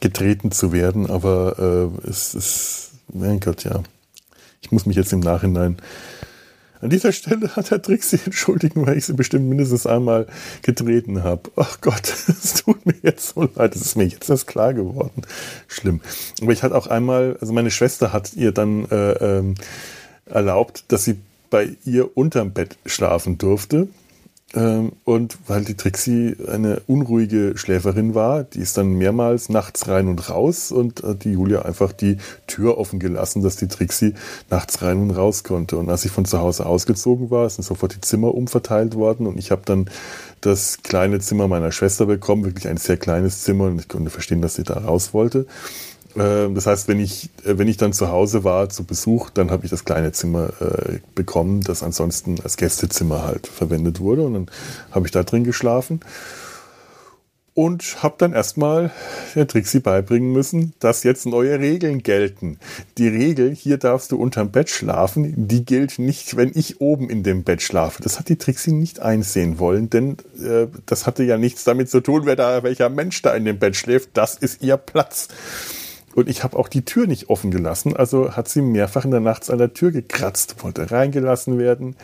getreten zu werden. Aber äh, es ist, mein Gott, ja. Ich muss mich jetzt im Nachhinein an dieser Stelle hat der Trixie entschuldigen, weil ich sie bestimmt mindestens einmal getreten habe. Ach Gott, es tut mir jetzt so leid. Es ist mir jetzt erst klar geworden. Schlimm. Aber ich hatte auch einmal, also meine Schwester hat ihr dann äh, ähm, erlaubt, dass sie bei ihr unterm Bett schlafen durfte. Ähm, und weil die Trixie eine unruhige Schläferin war, die ist dann mehrmals nachts rein und raus und hat die Julia einfach die Tür offen gelassen, dass die Trixie nachts rein und raus konnte. Und als ich von zu Hause ausgezogen war, sind sofort die Zimmer umverteilt worden und ich habe dann das kleine Zimmer meiner Schwester bekommen, wirklich ein sehr kleines Zimmer und ich konnte verstehen, dass sie da raus wollte. Ähm, das heißt, wenn ich, äh, wenn ich dann zu Hause war zu Besuch, dann habe ich das kleine Zimmer äh, bekommen, das ansonsten als Gästezimmer halt verwendet wurde. Und dann habe ich da drin geschlafen und habe dann erstmal der Trixie beibringen müssen, dass jetzt neue Regeln gelten. Die Regel, hier darfst du unterm Bett schlafen, die gilt nicht, wenn ich oben in dem Bett schlafe. Das hat die Trixie nicht einsehen wollen, denn äh, das hatte ja nichts damit zu tun, wer da, welcher Mensch da in dem Bett schläft. Das ist ihr Platz. Und ich habe auch die Tür nicht offen gelassen, also hat sie mehrfach in der Nacht an der Tür gekratzt, wollte reingelassen werden.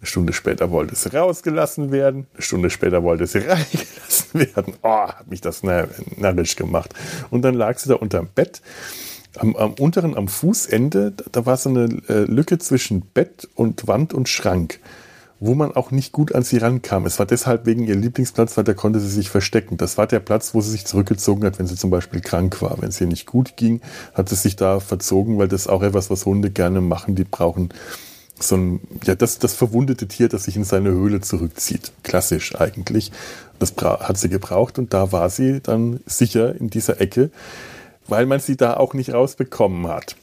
Eine Stunde später wollte sie rausgelassen werden. Eine Stunde später wollte sie reingelassen werden. Oh, hat mich das narrisch gemacht. Und dann lag sie da unterm Bett. Am, am unteren, am Fußende, da war so eine äh, Lücke zwischen Bett und Wand und Schrank wo man auch nicht gut an sie rankam. Es war deshalb wegen ihr Lieblingsplatz, weil da konnte sie sich verstecken. Das war der Platz, wo sie sich zurückgezogen hat, wenn sie zum Beispiel krank war. Wenn es ihr nicht gut ging, hat sie sich da verzogen, weil das ist auch etwas, was Hunde gerne machen. Die brauchen so ein, ja, das, das verwundete Tier, das sich in seine Höhle zurückzieht. Klassisch eigentlich. Das hat sie gebraucht und da war sie dann sicher in dieser Ecke, weil man sie da auch nicht rausbekommen hat.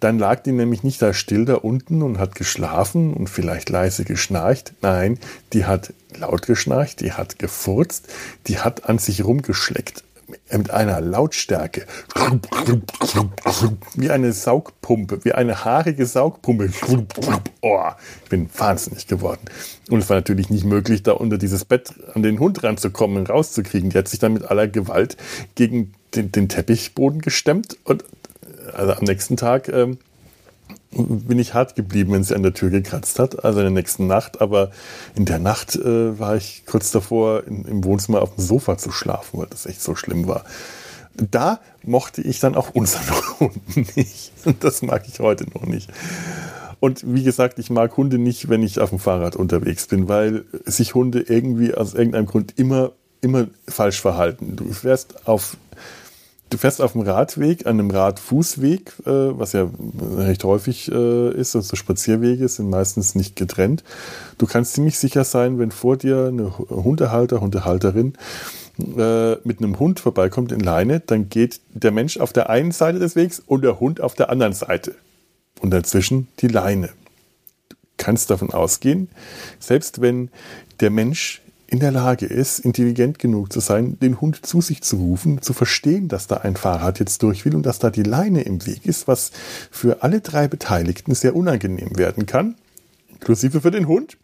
Dann lag die nämlich nicht da still da unten und hat geschlafen und vielleicht leise geschnarcht. Nein, die hat laut geschnarcht, die hat gefurzt, die hat an sich rumgeschleckt mit einer Lautstärke, wie eine Saugpumpe, wie eine haarige Saugpumpe. Oh, ich bin wahnsinnig geworden. Und es war natürlich nicht möglich, da unter dieses Bett an den Hund ranzukommen und rauszukriegen. Die hat sich dann mit aller Gewalt gegen den, den Teppichboden gestemmt und also am nächsten Tag ähm, bin ich hart geblieben, wenn sie an der Tür gekratzt hat, also in der nächsten Nacht. Aber in der Nacht äh, war ich kurz davor, in, im Wohnzimmer auf dem Sofa zu schlafen, weil das echt so schlimm war. Da mochte ich dann auch unseren Hund nicht. Und das mag ich heute noch nicht. Und wie gesagt, ich mag Hunde nicht, wenn ich auf dem Fahrrad unterwegs bin, weil sich Hunde irgendwie aus irgendeinem Grund immer, immer falsch verhalten. Du fährst auf du fährst auf dem Radweg, an einem Radfußweg, äh, was ja recht häufig äh, ist, also Spazierwege sind meistens nicht getrennt. Du kannst ziemlich sicher sein, wenn vor dir eine Hundehalter, Hundehalterin äh, mit einem Hund vorbeikommt in Leine, dann geht der Mensch auf der einen Seite des Wegs und der Hund auf der anderen Seite. Und dazwischen die Leine. Du kannst davon ausgehen, selbst wenn der Mensch in der Lage ist, intelligent genug zu sein, den Hund zu sich zu rufen, zu verstehen, dass da ein Fahrrad jetzt durch will und dass da die Leine im Weg ist, was für alle drei Beteiligten sehr unangenehm werden kann, inklusive für den Hund,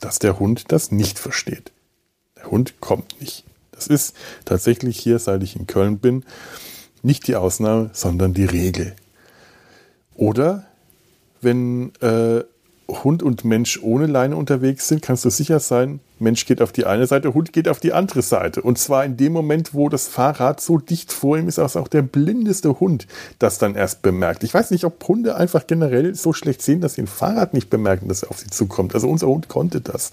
dass der Hund das nicht versteht. Der Hund kommt nicht. Das ist tatsächlich hier, seit ich in Köln bin, nicht die Ausnahme, sondern die Regel. Oder wenn äh, Hund und Mensch ohne Leine unterwegs sind, kannst du sicher sein, Mensch geht auf die eine Seite, Hund geht auf die andere Seite. Und zwar in dem Moment, wo das Fahrrad so dicht vor ihm ist, dass auch der blindeste Hund das dann erst bemerkt. Ich weiß nicht, ob Hunde einfach generell so schlecht sehen, dass sie ein Fahrrad nicht bemerken, dass er auf sie zukommt. Also unser Hund konnte das.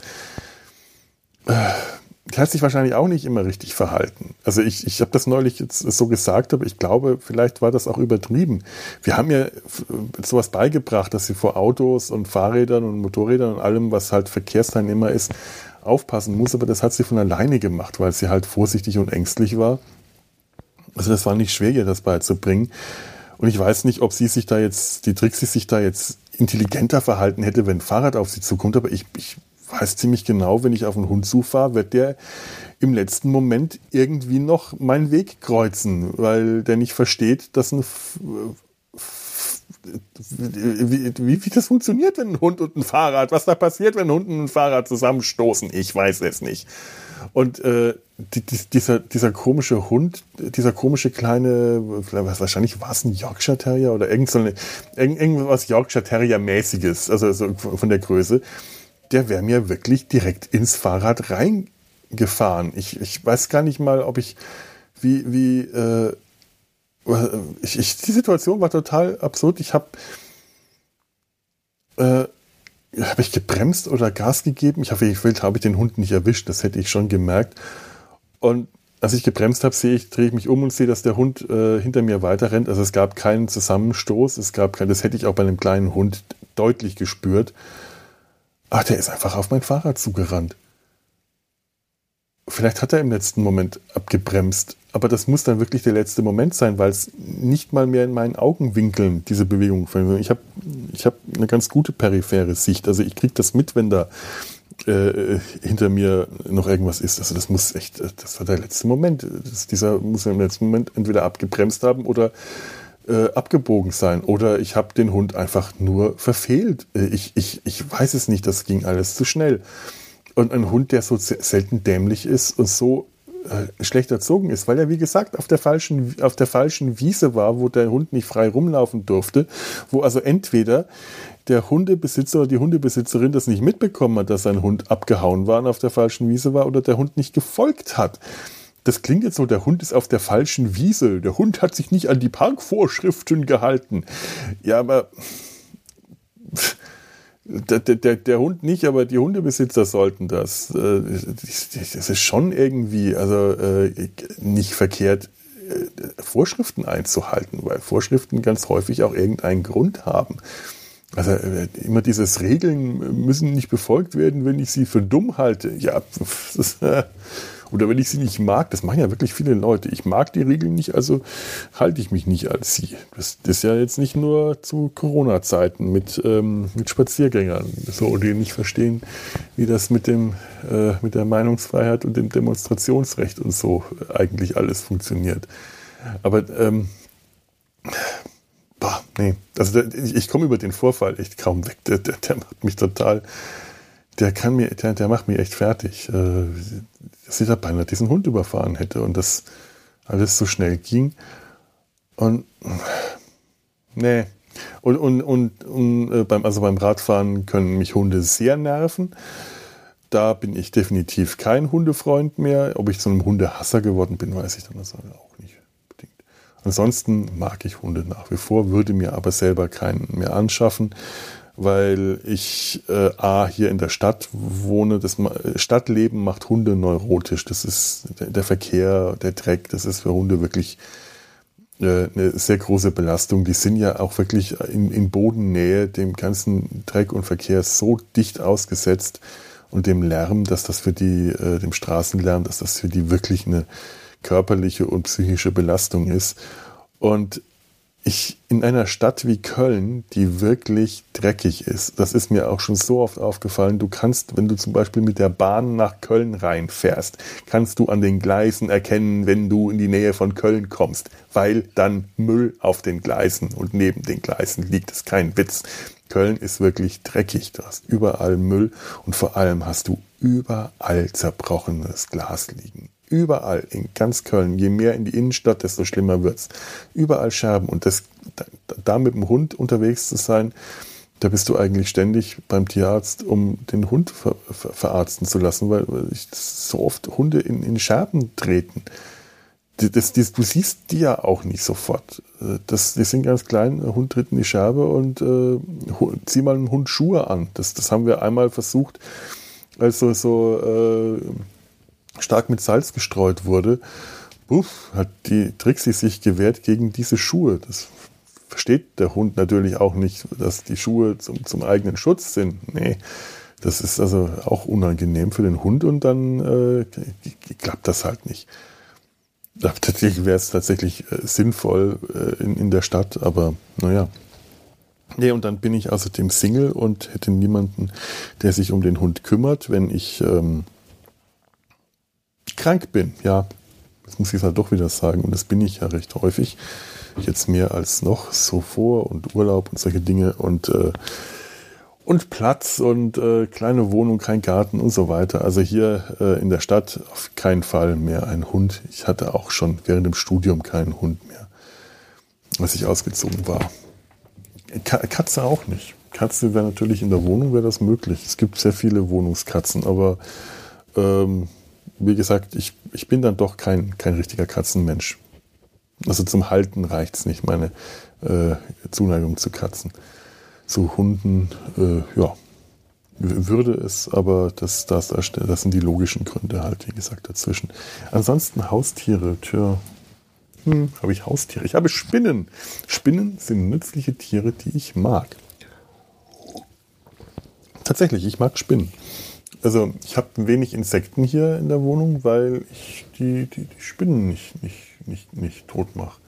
Äh, hat sich wahrscheinlich auch nicht immer richtig verhalten. Also ich, ich habe das neulich jetzt so gesagt, aber ich glaube, vielleicht war das auch übertrieben. Wir haben ja sowas beigebracht, dass sie vor Autos und Fahrrädern und Motorrädern und allem, was halt Verkehrsteilnehmer ist, aufpassen muss, aber das hat sie von alleine gemacht, weil sie halt vorsichtig und ängstlich war. Also das war nicht schwer, ihr das beizubringen. Und ich weiß nicht, ob sie sich da jetzt, die Trixie sich da jetzt intelligenter verhalten hätte, wenn ein Fahrrad auf sie zukommt, aber ich, ich weiß ziemlich genau, wenn ich auf einen Hund zufahre, wird der im letzten Moment irgendwie noch meinen Weg kreuzen, weil der nicht versteht, dass ein wie, wie, wie das funktioniert, wenn ein Hund und ein Fahrrad, was da passiert, wenn ein Hund und ein Fahrrad zusammenstoßen, ich weiß es nicht. Und äh, die, die, dieser, dieser komische Hund, dieser komische kleine, wahrscheinlich war es ein Yorkshire Terrier oder irgend so eine, irgendwas Yorkshire Terrier mäßiges, also so von der Größe, der wäre mir wirklich direkt ins Fahrrad reingefahren. Ich, ich weiß gar nicht mal, ob ich, wie, wie, äh, ich, ich, die Situation war total absurd. Ich habe äh, habe ich gebremst oder Gas gegeben? Ich habe ich habe ich den Hund nicht erwischt, das hätte ich schon gemerkt. Und als ich gebremst habe, sehe ich, drehe ich mich um und sehe, dass der Hund äh, hinter mir weiter rennt. Also es gab keinen Zusammenstoß, es gab kein, das hätte ich auch bei einem kleinen Hund deutlich gespürt. Ach, der ist einfach auf mein Fahrrad zugerannt. Vielleicht hat er im letzten Moment abgebremst, aber das muss dann wirklich der letzte Moment sein, weil es nicht mal mehr in meinen Augenwinkeln diese Bewegung. Ich habe ich hab eine ganz gute periphere Sicht. Also ich kriege das mit, wenn da äh, hinter mir noch irgendwas ist. Also das muss echt, das war der letzte Moment. Das, dieser muss im letzten Moment entweder abgebremst haben oder äh, abgebogen sein. Oder ich habe den Hund einfach nur verfehlt. Äh, ich, ich, ich weiß es nicht, das ging alles zu schnell. Und ein Hund, der so selten dämlich ist und so äh, schlecht erzogen ist, weil er, wie gesagt, auf der, falschen, auf der falschen Wiese war, wo der Hund nicht frei rumlaufen durfte, wo also entweder der Hundebesitzer oder die Hundebesitzerin das nicht mitbekommen hat, dass sein Hund abgehauen war und auf der falschen Wiese war oder der Hund nicht gefolgt hat. Das klingt jetzt so, der Hund ist auf der falschen Wiese, der Hund hat sich nicht an die Parkvorschriften gehalten. Ja, aber der, der, der Hund nicht, aber die Hundebesitzer sollten das. Äh, das ist schon irgendwie also äh, nicht verkehrt, äh, Vorschriften einzuhalten, weil Vorschriften ganz häufig auch irgendeinen Grund haben. Also immer dieses Regeln müssen nicht befolgt werden, wenn ich sie für dumm halte. Ja, das, oder wenn ich sie nicht mag, das machen ja wirklich viele Leute. Ich mag die Regeln nicht, also halte ich mich nicht als sie. Das, ist ja jetzt nicht nur zu Corona-Zeiten mit, ähm, mit Spaziergängern, so, die nicht verstehen, wie das mit, dem, äh, mit der Meinungsfreiheit und dem Demonstrationsrecht und so eigentlich alles funktioniert. Aber ähm, boah, nee, also ich komme über den Vorfall echt kaum weg. Der, der, der macht mich total der kann mir, der, der macht mich echt fertig. Äh, dass ich da beinahe diesen Hund überfahren hätte und das alles so schnell ging. Und nee. Und, und, und, und äh, beim, also beim Radfahren können mich Hunde sehr nerven. Da bin ich definitiv kein Hundefreund mehr. Ob ich zu einem Hundehasser geworden bin, weiß ich dann auch nicht unbedingt. Ansonsten mag ich Hunde nach wie vor, würde mir aber selber keinen mehr anschaffen weil ich äh, A, hier in der Stadt wohne. Das Stadtleben macht Hunde neurotisch. Das ist der, Verkehr, der Dreck, das ist für Hunde wirklich äh, eine sehr große Belastung. Die sind ja auch wirklich in, in Bodennähe dem ganzen Dreck und Verkehr so dicht ausgesetzt und dem Lärm, dass das für die, äh, dem Straßenlärm, dass das für die wirklich eine körperliche und psychische Belastung ist. Und ich in einer Stadt wie Köln, die wirklich dreckig ist, das ist mir auch schon so oft aufgefallen, du kannst, wenn du zum Beispiel mit der Bahn nach Köln reinfährst, kannst du an den Gleisen erkennen, wenn du in die Nähe von Köln kommst, weil dann Müll auf den Gleisen und neben den Gleisen liegt. Das ist kein Witz. Köln ist wirklich dreckig. Du hast überall Müll und vor allem hast du überall zerbrochenes Glas liegen. Überall in ganz Köln. Je mehr in die Innenstadt, desto schlimmer wird's. Überall Scherben. Und das, da mit dem Hund unterwegs zu sein, da bist du eigentlich ständig beim Tierarzt, um den Hund ver, ver, verarzten zu lassen, weil so oft Hunde in, in Scherben treten. Das, das, du siehst die ja auch nicht sofort. Das, die sind ganz klein, der Hund tritt in die Scherbe und äh, zieh mal einen Hund Schuhe an. Das, das haben wir einmal versucht, also so äh, stark mit Salz gestreut wurde, uff, hat die Trixie sich gewehrt gegen diese Schuhe. Das versteht der Hund natürlich auch nicht, dass die Schuhe zum, zum eigenen Schutz sind. Nee, das ist also auch unangenehm für den Hund und dann äh, klappt das halt nicht. Tatsächlich wäre es tatsächlich äh, sinnvoll äh, in, in der Stadt, aber naja. Nee, und dann bin ich außerdem Single und hätte niemanden, der sich um den Hund kümmert, wenn ich ähm, krank bin, ja, das muss ich halt doch wieder sagen, und das bin ich ja recht häufig, jetzt mehr als noch, so vor und Urlaub und solche Dinge und, äh, und Platz und äh, kleine Wohnung, kein Garten und so weiter. Also hier äh, in der Stadt auf keinen Fall mehr ein Hund. Ich hatte auch schon während dem Studium keinen Hund mehr, als ich ausgezogen war. Katze auch nicht. Katze wäre natürlich in der Wohnung, wäre das möglich. Es gibt sehr viele Wohnungskatzen, aber ähm, wie gesagt, ich, ich bin dann doch kein, kein richtiger Katzenmensch. Also zum Halten reicht es nicht, meine äh, Zuneigung zu Katzen. Zu Hunden, äh, ja, würde es, aber das, das, das sind die logischen Gründe halt, wie gesagt, dazwischen. Ansonsten Haustiere, tja, hm, habe ich Haustiere? Ich habe Spinnen. Spinnen sind nützliche Tiere, die ich mag. Tatsächlich, ich mag Spinnen. Also ich habe wenig Insekten hier in der Wohnung, weil ich die, die, die Spinnen nicht, nicht, nicht, nicht tot mache.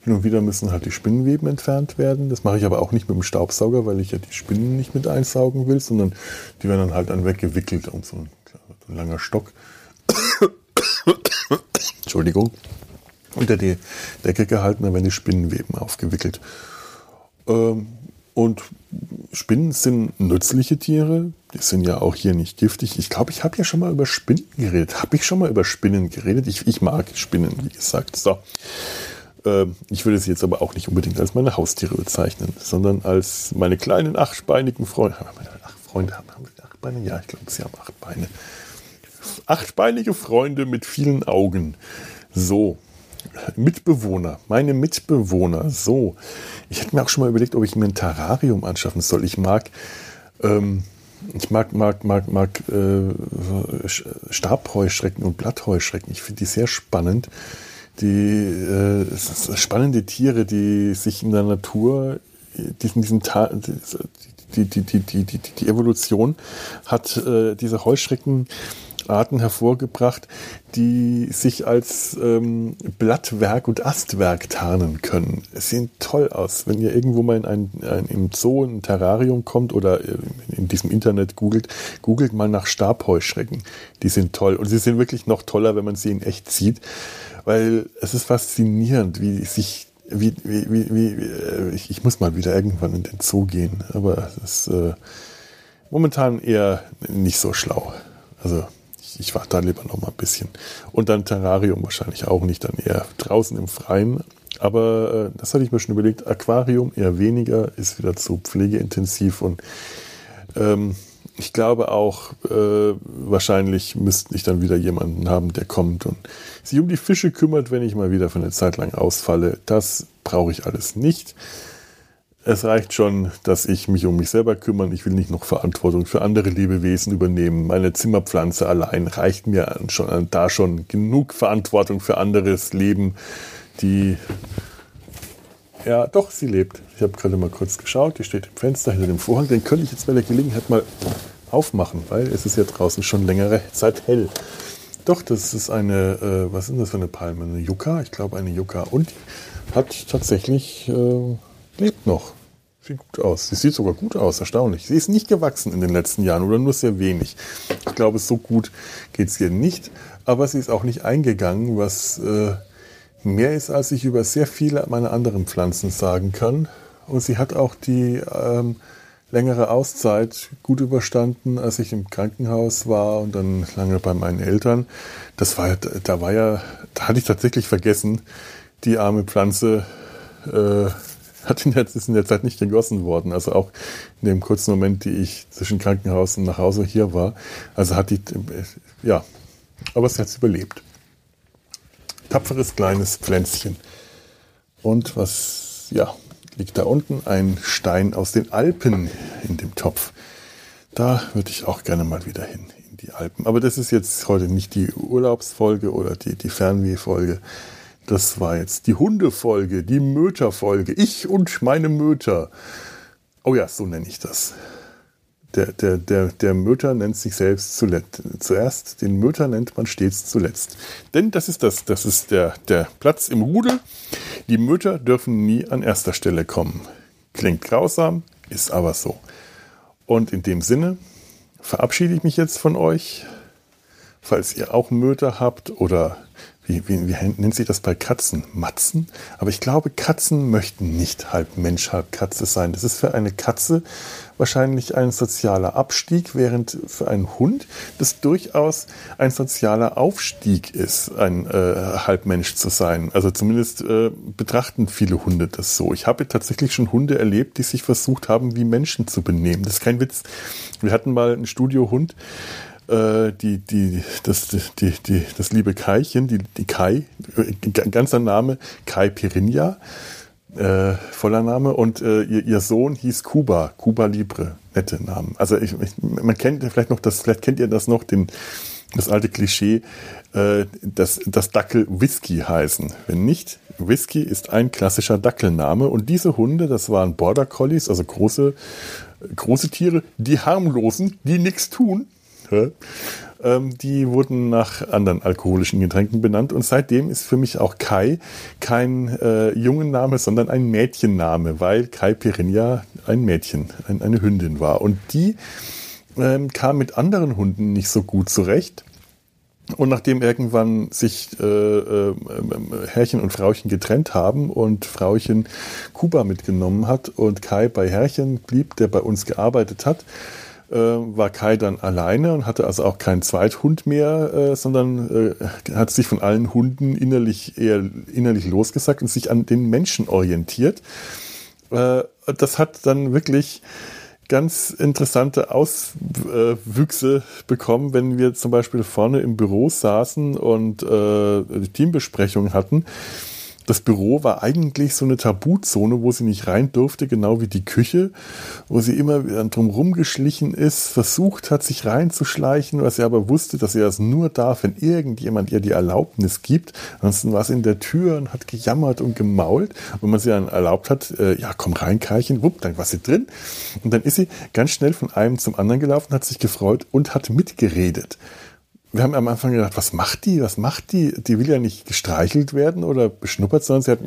Hin und wieder müssen halt die Spinnenweben entfernt werden. Das mache ich aber auch nicht mit dem Staubsauger, weil ich ja die Spinnen nicht mit einsaugen will, sondern die werden dann halt dann weggewickelt um so ein, so ein langer Stock. Entschuldigung. Unter die Decke gehalten, dann werden die Spinnenweben aufgewickelt. Ähm, und Spinnen sind nützliche Tiere. Die sind ja auch hier nicht giftig. Ich glaube, ich habe ja schon mal über Spinnen geredet. Habe ich schon mal über Spinnen geredet? Ich, ich mag Spinnen, wie gesagt. So. Ähm, ich würde sie jetzt aber auch nicht unbedingt als meine Haustiere bezeichnen, sondern als meine kleinen achtbeinigen Freunde. Ach, Freunde haben acht Beine? Ja, ich glaube, sie haben acht Beine. Achtbeinige Freunde mit vielen Augen. So. Mitbewohner, meine Mitbewohner. So, ich hätte mir auch schon mal überlegt, ob ich mir ein Terrarium anschaffen soll. Ich mag, ähm, ich mag, mag, mag, mag äh, Stabheuschrecken und Blattheuschrecken. Ich finde die sehr spannend. Die äh, spannende Tiere, die sich in der Natur, diesen, diesen die, die, die, die, die, die Evolution hat äh, diese Heuschrecken Arten hervorgebracht, die sich als ähm, Blattwerk und Astwerk tarnen können. Es sehen toll aus. Wenn ihr irgendwo mal in ein, ein, im Zoo ein Terrarium kommt oder äh, in diesem Internet googelt, googelt mal nach Stabheuschrecken. Die sind toll. Und sie sind wirklich noch toller, wenn man sie in echt sieht, weil es ist faszinierend, wie sich wie, wie, wie, wie, äh, ich, ich muss mal wieder irgendwann in den Zoo gehen, aber es ist äh, momentan eher nicht so schlau. Also ich, warte da lieber noch mal ein bisschen. Und dann Terrarium wahrscheinlich auch nicht, dann eher draußen im Freien. Aber äh, das hatte ich mir schon überlegt. Aquarium eher weniger, ist wieder zu pflegeintensiv und ähm, ich glaube auch, äh, wahrscheinlich müsste ich dann wieder jemanden haben, der kommt und sich um die Fische kümmert, wenn ich mal wieder für eine Zeit lang ausfalle. Das brauche ich alles nicht es reicht schon, dass ich mich um mich selber kümmern. Ich will nicht noch Verantwortung für andere Lebewesen übernehmen. Meine Zimmerpflanze allein reicht mir schon, da schon genug Verantwortung für anderes Leben, die Ja, doch, sie lebt. Ich habe gerade mal kurz geschaut. Die steht im Fenster hinter dem Vorhang. Den könnte ich jetzt bei der Gelegenheit mal aufmachen, weil es ist ja draußen schon längere Zeit hell. Doch, das ist eine, äh, was ist das für eine Palme? Eine Yucca? Ich glaube eine Yucca. Und hat tatsächlich, äh, lebt noch. Sieht gut aus. Sie sieht sogar gut aus, erstaunlich. Sie ist nicht gewachsen in den letzten Jahren oder nur sehr wenig. Ich glaube, so gut geht es ihr nicht. Aber sie ist auch nicht eingegangen, was äh, mehr ist, als ich über sehr viele meiner anderen Pflanzen sagen kann. Und sie hat auch die ähm, längere Auszeit gut überstanden, als ich im Krankenhaus war und dann lange bei meinen Eltern. Das war, da war ja, da hatte ich tatsächlich vergessen, die arme Pflanze äh, hat in der, ist in der Zeit nicht gegossen worden. Also auch in dem kurzen Moment, die ich zwischen Krankenhaus und nach Hause hier war. Also hat die, ja, aber es hat überlebt. Tapferes kleines Pflänzchen. Und was, ja, liegt da unten? Ein Stein aus den Alpen in dem Topf. Da würde ich auch gerne mal wieder hin, in die Alpen. Aber das ist jetzt heute nicht die Urlaubsfolge oder die, die Fernwehfolge. Das war jetzt die Hundefolge, die Möterfolge. Ich und meine Möter. Oh ja, so nenne ich das. Der, der, der, der Möter nennt sich selbst zuerst. Den Möter nennt man stets zuletzt. Denn das ist das, das ist der, der Platz im Rudel. Die Mütter dürfen nie an erster Stelle kommen. Klingt grausam, ist aber so. Und in dem Sinne verabschiede ich mich jetzt von euch. Falls ihr auch Mütter habt oder wie, wie, wie nennt sich das bei Katzen? Matzen? Aber ich glaube, Katzen möchten nicht halb Mensch, halb Katze sein. Das ist für eine Katze wahrscheinlich ein sozialer Abstieg, während für einen Hund das durchaus ein sozialer Aufstieg ist, ein äh, Halbmensch zu sein. Also zumindest äh, betrachten viele Hunde das so. Ich habe tatsächlich schon Hunde erlebt, die sich versucht haben, wie Menschen zu benehmen. Das ist kein Witz. Wir hatten mal einen Studiohund, äh, die, die, das, die, die, das liebe Kaichen, die, die Kai, ganzer Name Kai Pirinha, äh, voller Name, und äh, ihr, ihr Sohn hieß Kuba, Kuba Libre, nette Namen. Also ich, ich, man kennt vielleicht noch das, vielleicht kennt ihr das noch, den, das alte Klischee, äh, dass das Dackel Whisky heißen. Wenn nicht, Whisky ist ein klassischer Dackelname und diese Hunde, das waren Border Collies, also große, große Tiere, die harmlosen, die nichts tun, die wurden nach anderen alkoholischen Getränken benannt. Und seitdem ist für mich auch Kai kein äh, Jungenname, sondern ein Mädchenname, weil Kai Pirinha ein Mädchen, ein, eine Hündin war. Und die ähm, kam mit anderen Hunden nicht so gut zurecht. Und nachdem irgendwann sich äh, äh, Herrchen und Frauchen getrennt haben und Frauchen Kuba mitgenommen hat und Kai bei Herrchen blieb, der bei uns gearbeitet hat, äh, war Kai dann alleine und hatte also auch keinen Zweithund mehr, äh, sondern äh, hat sich von allen Hunden innerlich eher innerlich losgesagt und sich an den Menschen orientiert. Äh, das hat dann wirklich ganz interessante Auswüchse bekommen, wenn wir zum Beispiel vorne im Büro saßen und äh, die Teambesprechung hatten das Büro war eigentlich so eine Tabuzone, wo sie nicht rein durfte, genau wie die Küche, wo sie immer drum geschlichen ist, versucht hat, sich reinzuschleichen, was sie aber wusste, dass sie das nur darf, wenn irgendjemand ihr die Erlaubnis gibt. Ansonsten war sie in der Tür und hat gejammert und gemault. Und wenn man sie dann erlaubt hat, äh, ja, komm rein, Karlchen, wupp, dann war sie drin. Und dann ist sie ganz schnell von einem zum anderen gelaufen, hat sich gefreut und hat mitgeredet wir haben am Anfang gedacht, was macht die? Was macht die? Die will ja nicht gestreichelt werden oder beschnuppert, sondern sie hat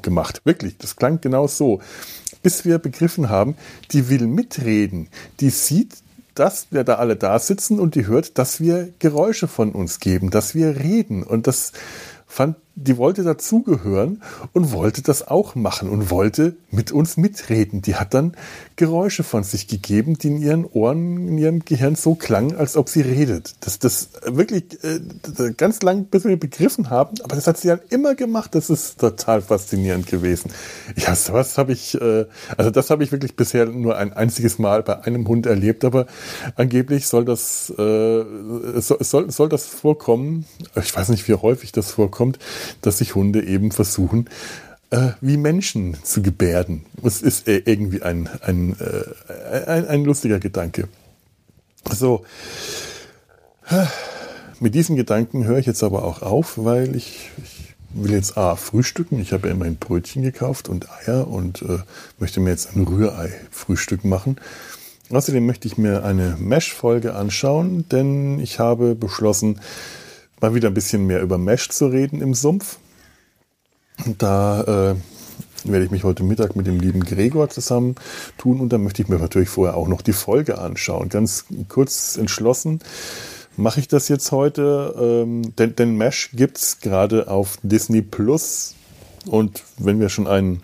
gemacht. Wirklich, das klang genau so. Bis wir begriffen haben, die will mitreden. Die sieht, dass wir da alle da sitzen und die hört, dass wir Geräusche von uns geben, dass wir reden. Und das fand die wollte dazugehören und wollte das auch machen und wollte mit uns mitreden. Die hat dann Geräusche von sich gegeben, die in ihren Ohren, in ihrem Gehirn so klangen, als ob sie redet. Das, das wirklich äh, ganz lang, bis wir begriffen haben, aber das hat sie dann immer gemacht. Das ist total faszinierend gewesen. Ja, sowas habe ich, äh, also das habe ich wirklich bisher nur ein einziges Mal bei einem Hund erlebt, aber angeblich soll das, äh, soll, soll das vorkommen. Ich weiß nicht, wie häufig das vorkommt dass sich Hunde eben versuchen, äh, wie Menschen zu gebärden. Das ist äh, irgendwie ein, ein, äh, ein, ein lustiger Gedanke. So. mit diesen Gedanken höre ich jetzt aber auch auf, weil ich, ich will jetzt A, frühstücken. Ich habe ja immerhin Brötchen gekauft und Eier und äh, möchte mir jetzt ein Rührei-Frühstück machen. Außerdem möchte ich mir eine Mesh-Folge anschauen, denn ich habe beschlossen, mal wieder ein bisschen mehr über Mesh zu reden im Sumpf. Da äh, werde ich mich heute Mittag mit dem lieben Gregor zusammen tun und dann möchte ich mir natürlich vorher auch noch die Folge anschauen. Ganz kurz entschlossen mache ich das jetzt heute, ähm, denn, denn Mesh gibt es gerade auf Disney Plus und wenn wir schon einen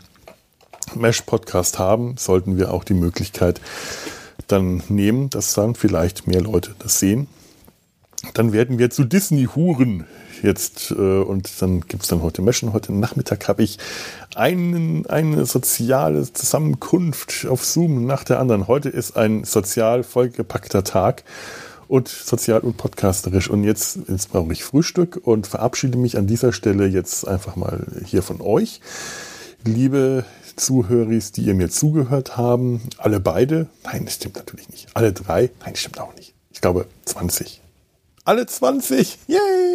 Mesh-Podcast haben, sollten wir auch die Möglichkeit dann nehmen, dass dann vielleicht mehr Leute das sehen. Dann werden wir zu Disney-Huren jetzt äh, und dann gibt es dann heute Meschen. Heute Nachmittag habe ich einen, eine soziale Zusammenkunft auf Zoom nach der anderen. Heute ist ein sozial vollgepackter Tag und sozial und podcasterisch. Und jetzt, jetzt brauche ich Frühstück und verabschiede mich an dieser Stelle jetzt einfach mal hier von euch. Liebe Zuhörer, die ihr mir zugehört haben, alle beide, nein, das stimmt natürlich nicht. Alle drei, nein, das stimmt auch nicht. Ich glaube 20. Alle 20, yay!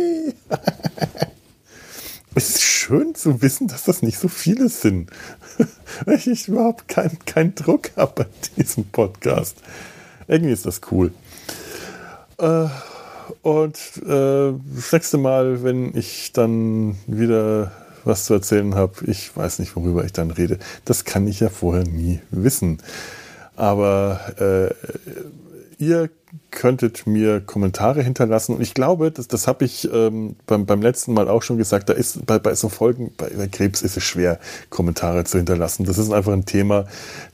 es ist schön zu wissen, dass das nicht so viele sind. ich überhaupt keinen kein Druck habe bei diesem Podcast. Irgendwie ist das cool. Äh, und äh, das nächste Mal, wenn ich dann wieder was zu erzählen habe, ich weiß nicht, worüber ich dann rede. Das kann ich ja vorher nie wissen. Aber äh, ihr könntet mir Kommentare hinterlassen. Und ich glaube, das, das habe ich ähm, beim, beim letzten Mal auch schon gesagt, da ist bei, bei so Folgen, bei, bei Krebs ist es schwer, Kommentare zu hinterlassen. Das ist einfach ein Thema,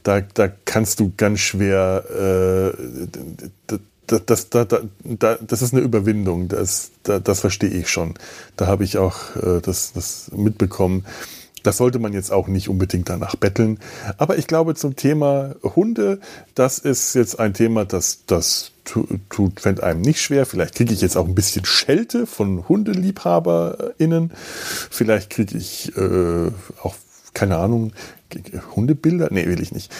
da, da kannst du ganz schwer äh, das, das, das, das, das ist eine Überwindung, das, das, das verstehe ich schon. Da habe ich auch äh, das, das mitbekommen. Das sollte man jetzt auch nicht unbedingt danach betteln. Aber ich glaube, zum Thema Hunde, das ist jetzt ein Thema, das, das tut, fällt einem nicht schwer. Vielleicht kriege ich jetzt auch ein bisschen Schelte von HundeliebhaberInnen. Vielleicht kriege ich äh, auch, keine Ahnung, Hundebilder? Nee, will ich nicht.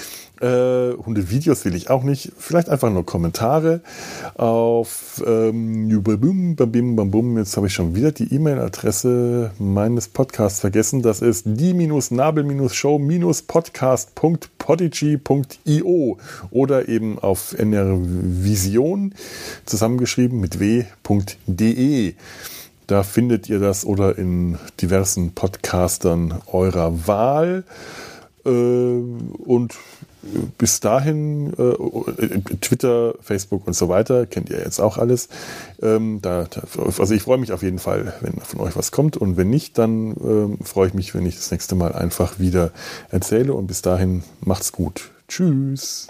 Äh, Hundevideos will ich auch nicht. Vielleicht einfach nur Kommentare auf ähm, Jetzt habe ich schon wieder die E-Mail-Adresse meines Podcasts vergessen. Das ist die-nabel-show-podcast.podigy.io oder eben auf nrvision zusammengeschrieben mit w.de. Da findet ihr das oder in diversen Podcastern eurer Wahl. Äh, und bis dahin, äh, Twitter, Facebook und so weiter, kennt ihr jetzt auch alles. Ähm, da, also ich freue mich auf jeden Fall, wenn von euch was kommt. Und wenn nicht, dann ähm, freue ich mich, wenn ich das nächste Mal einfach wieder erzähle. Und bis dahin macht's gut. Tschüss.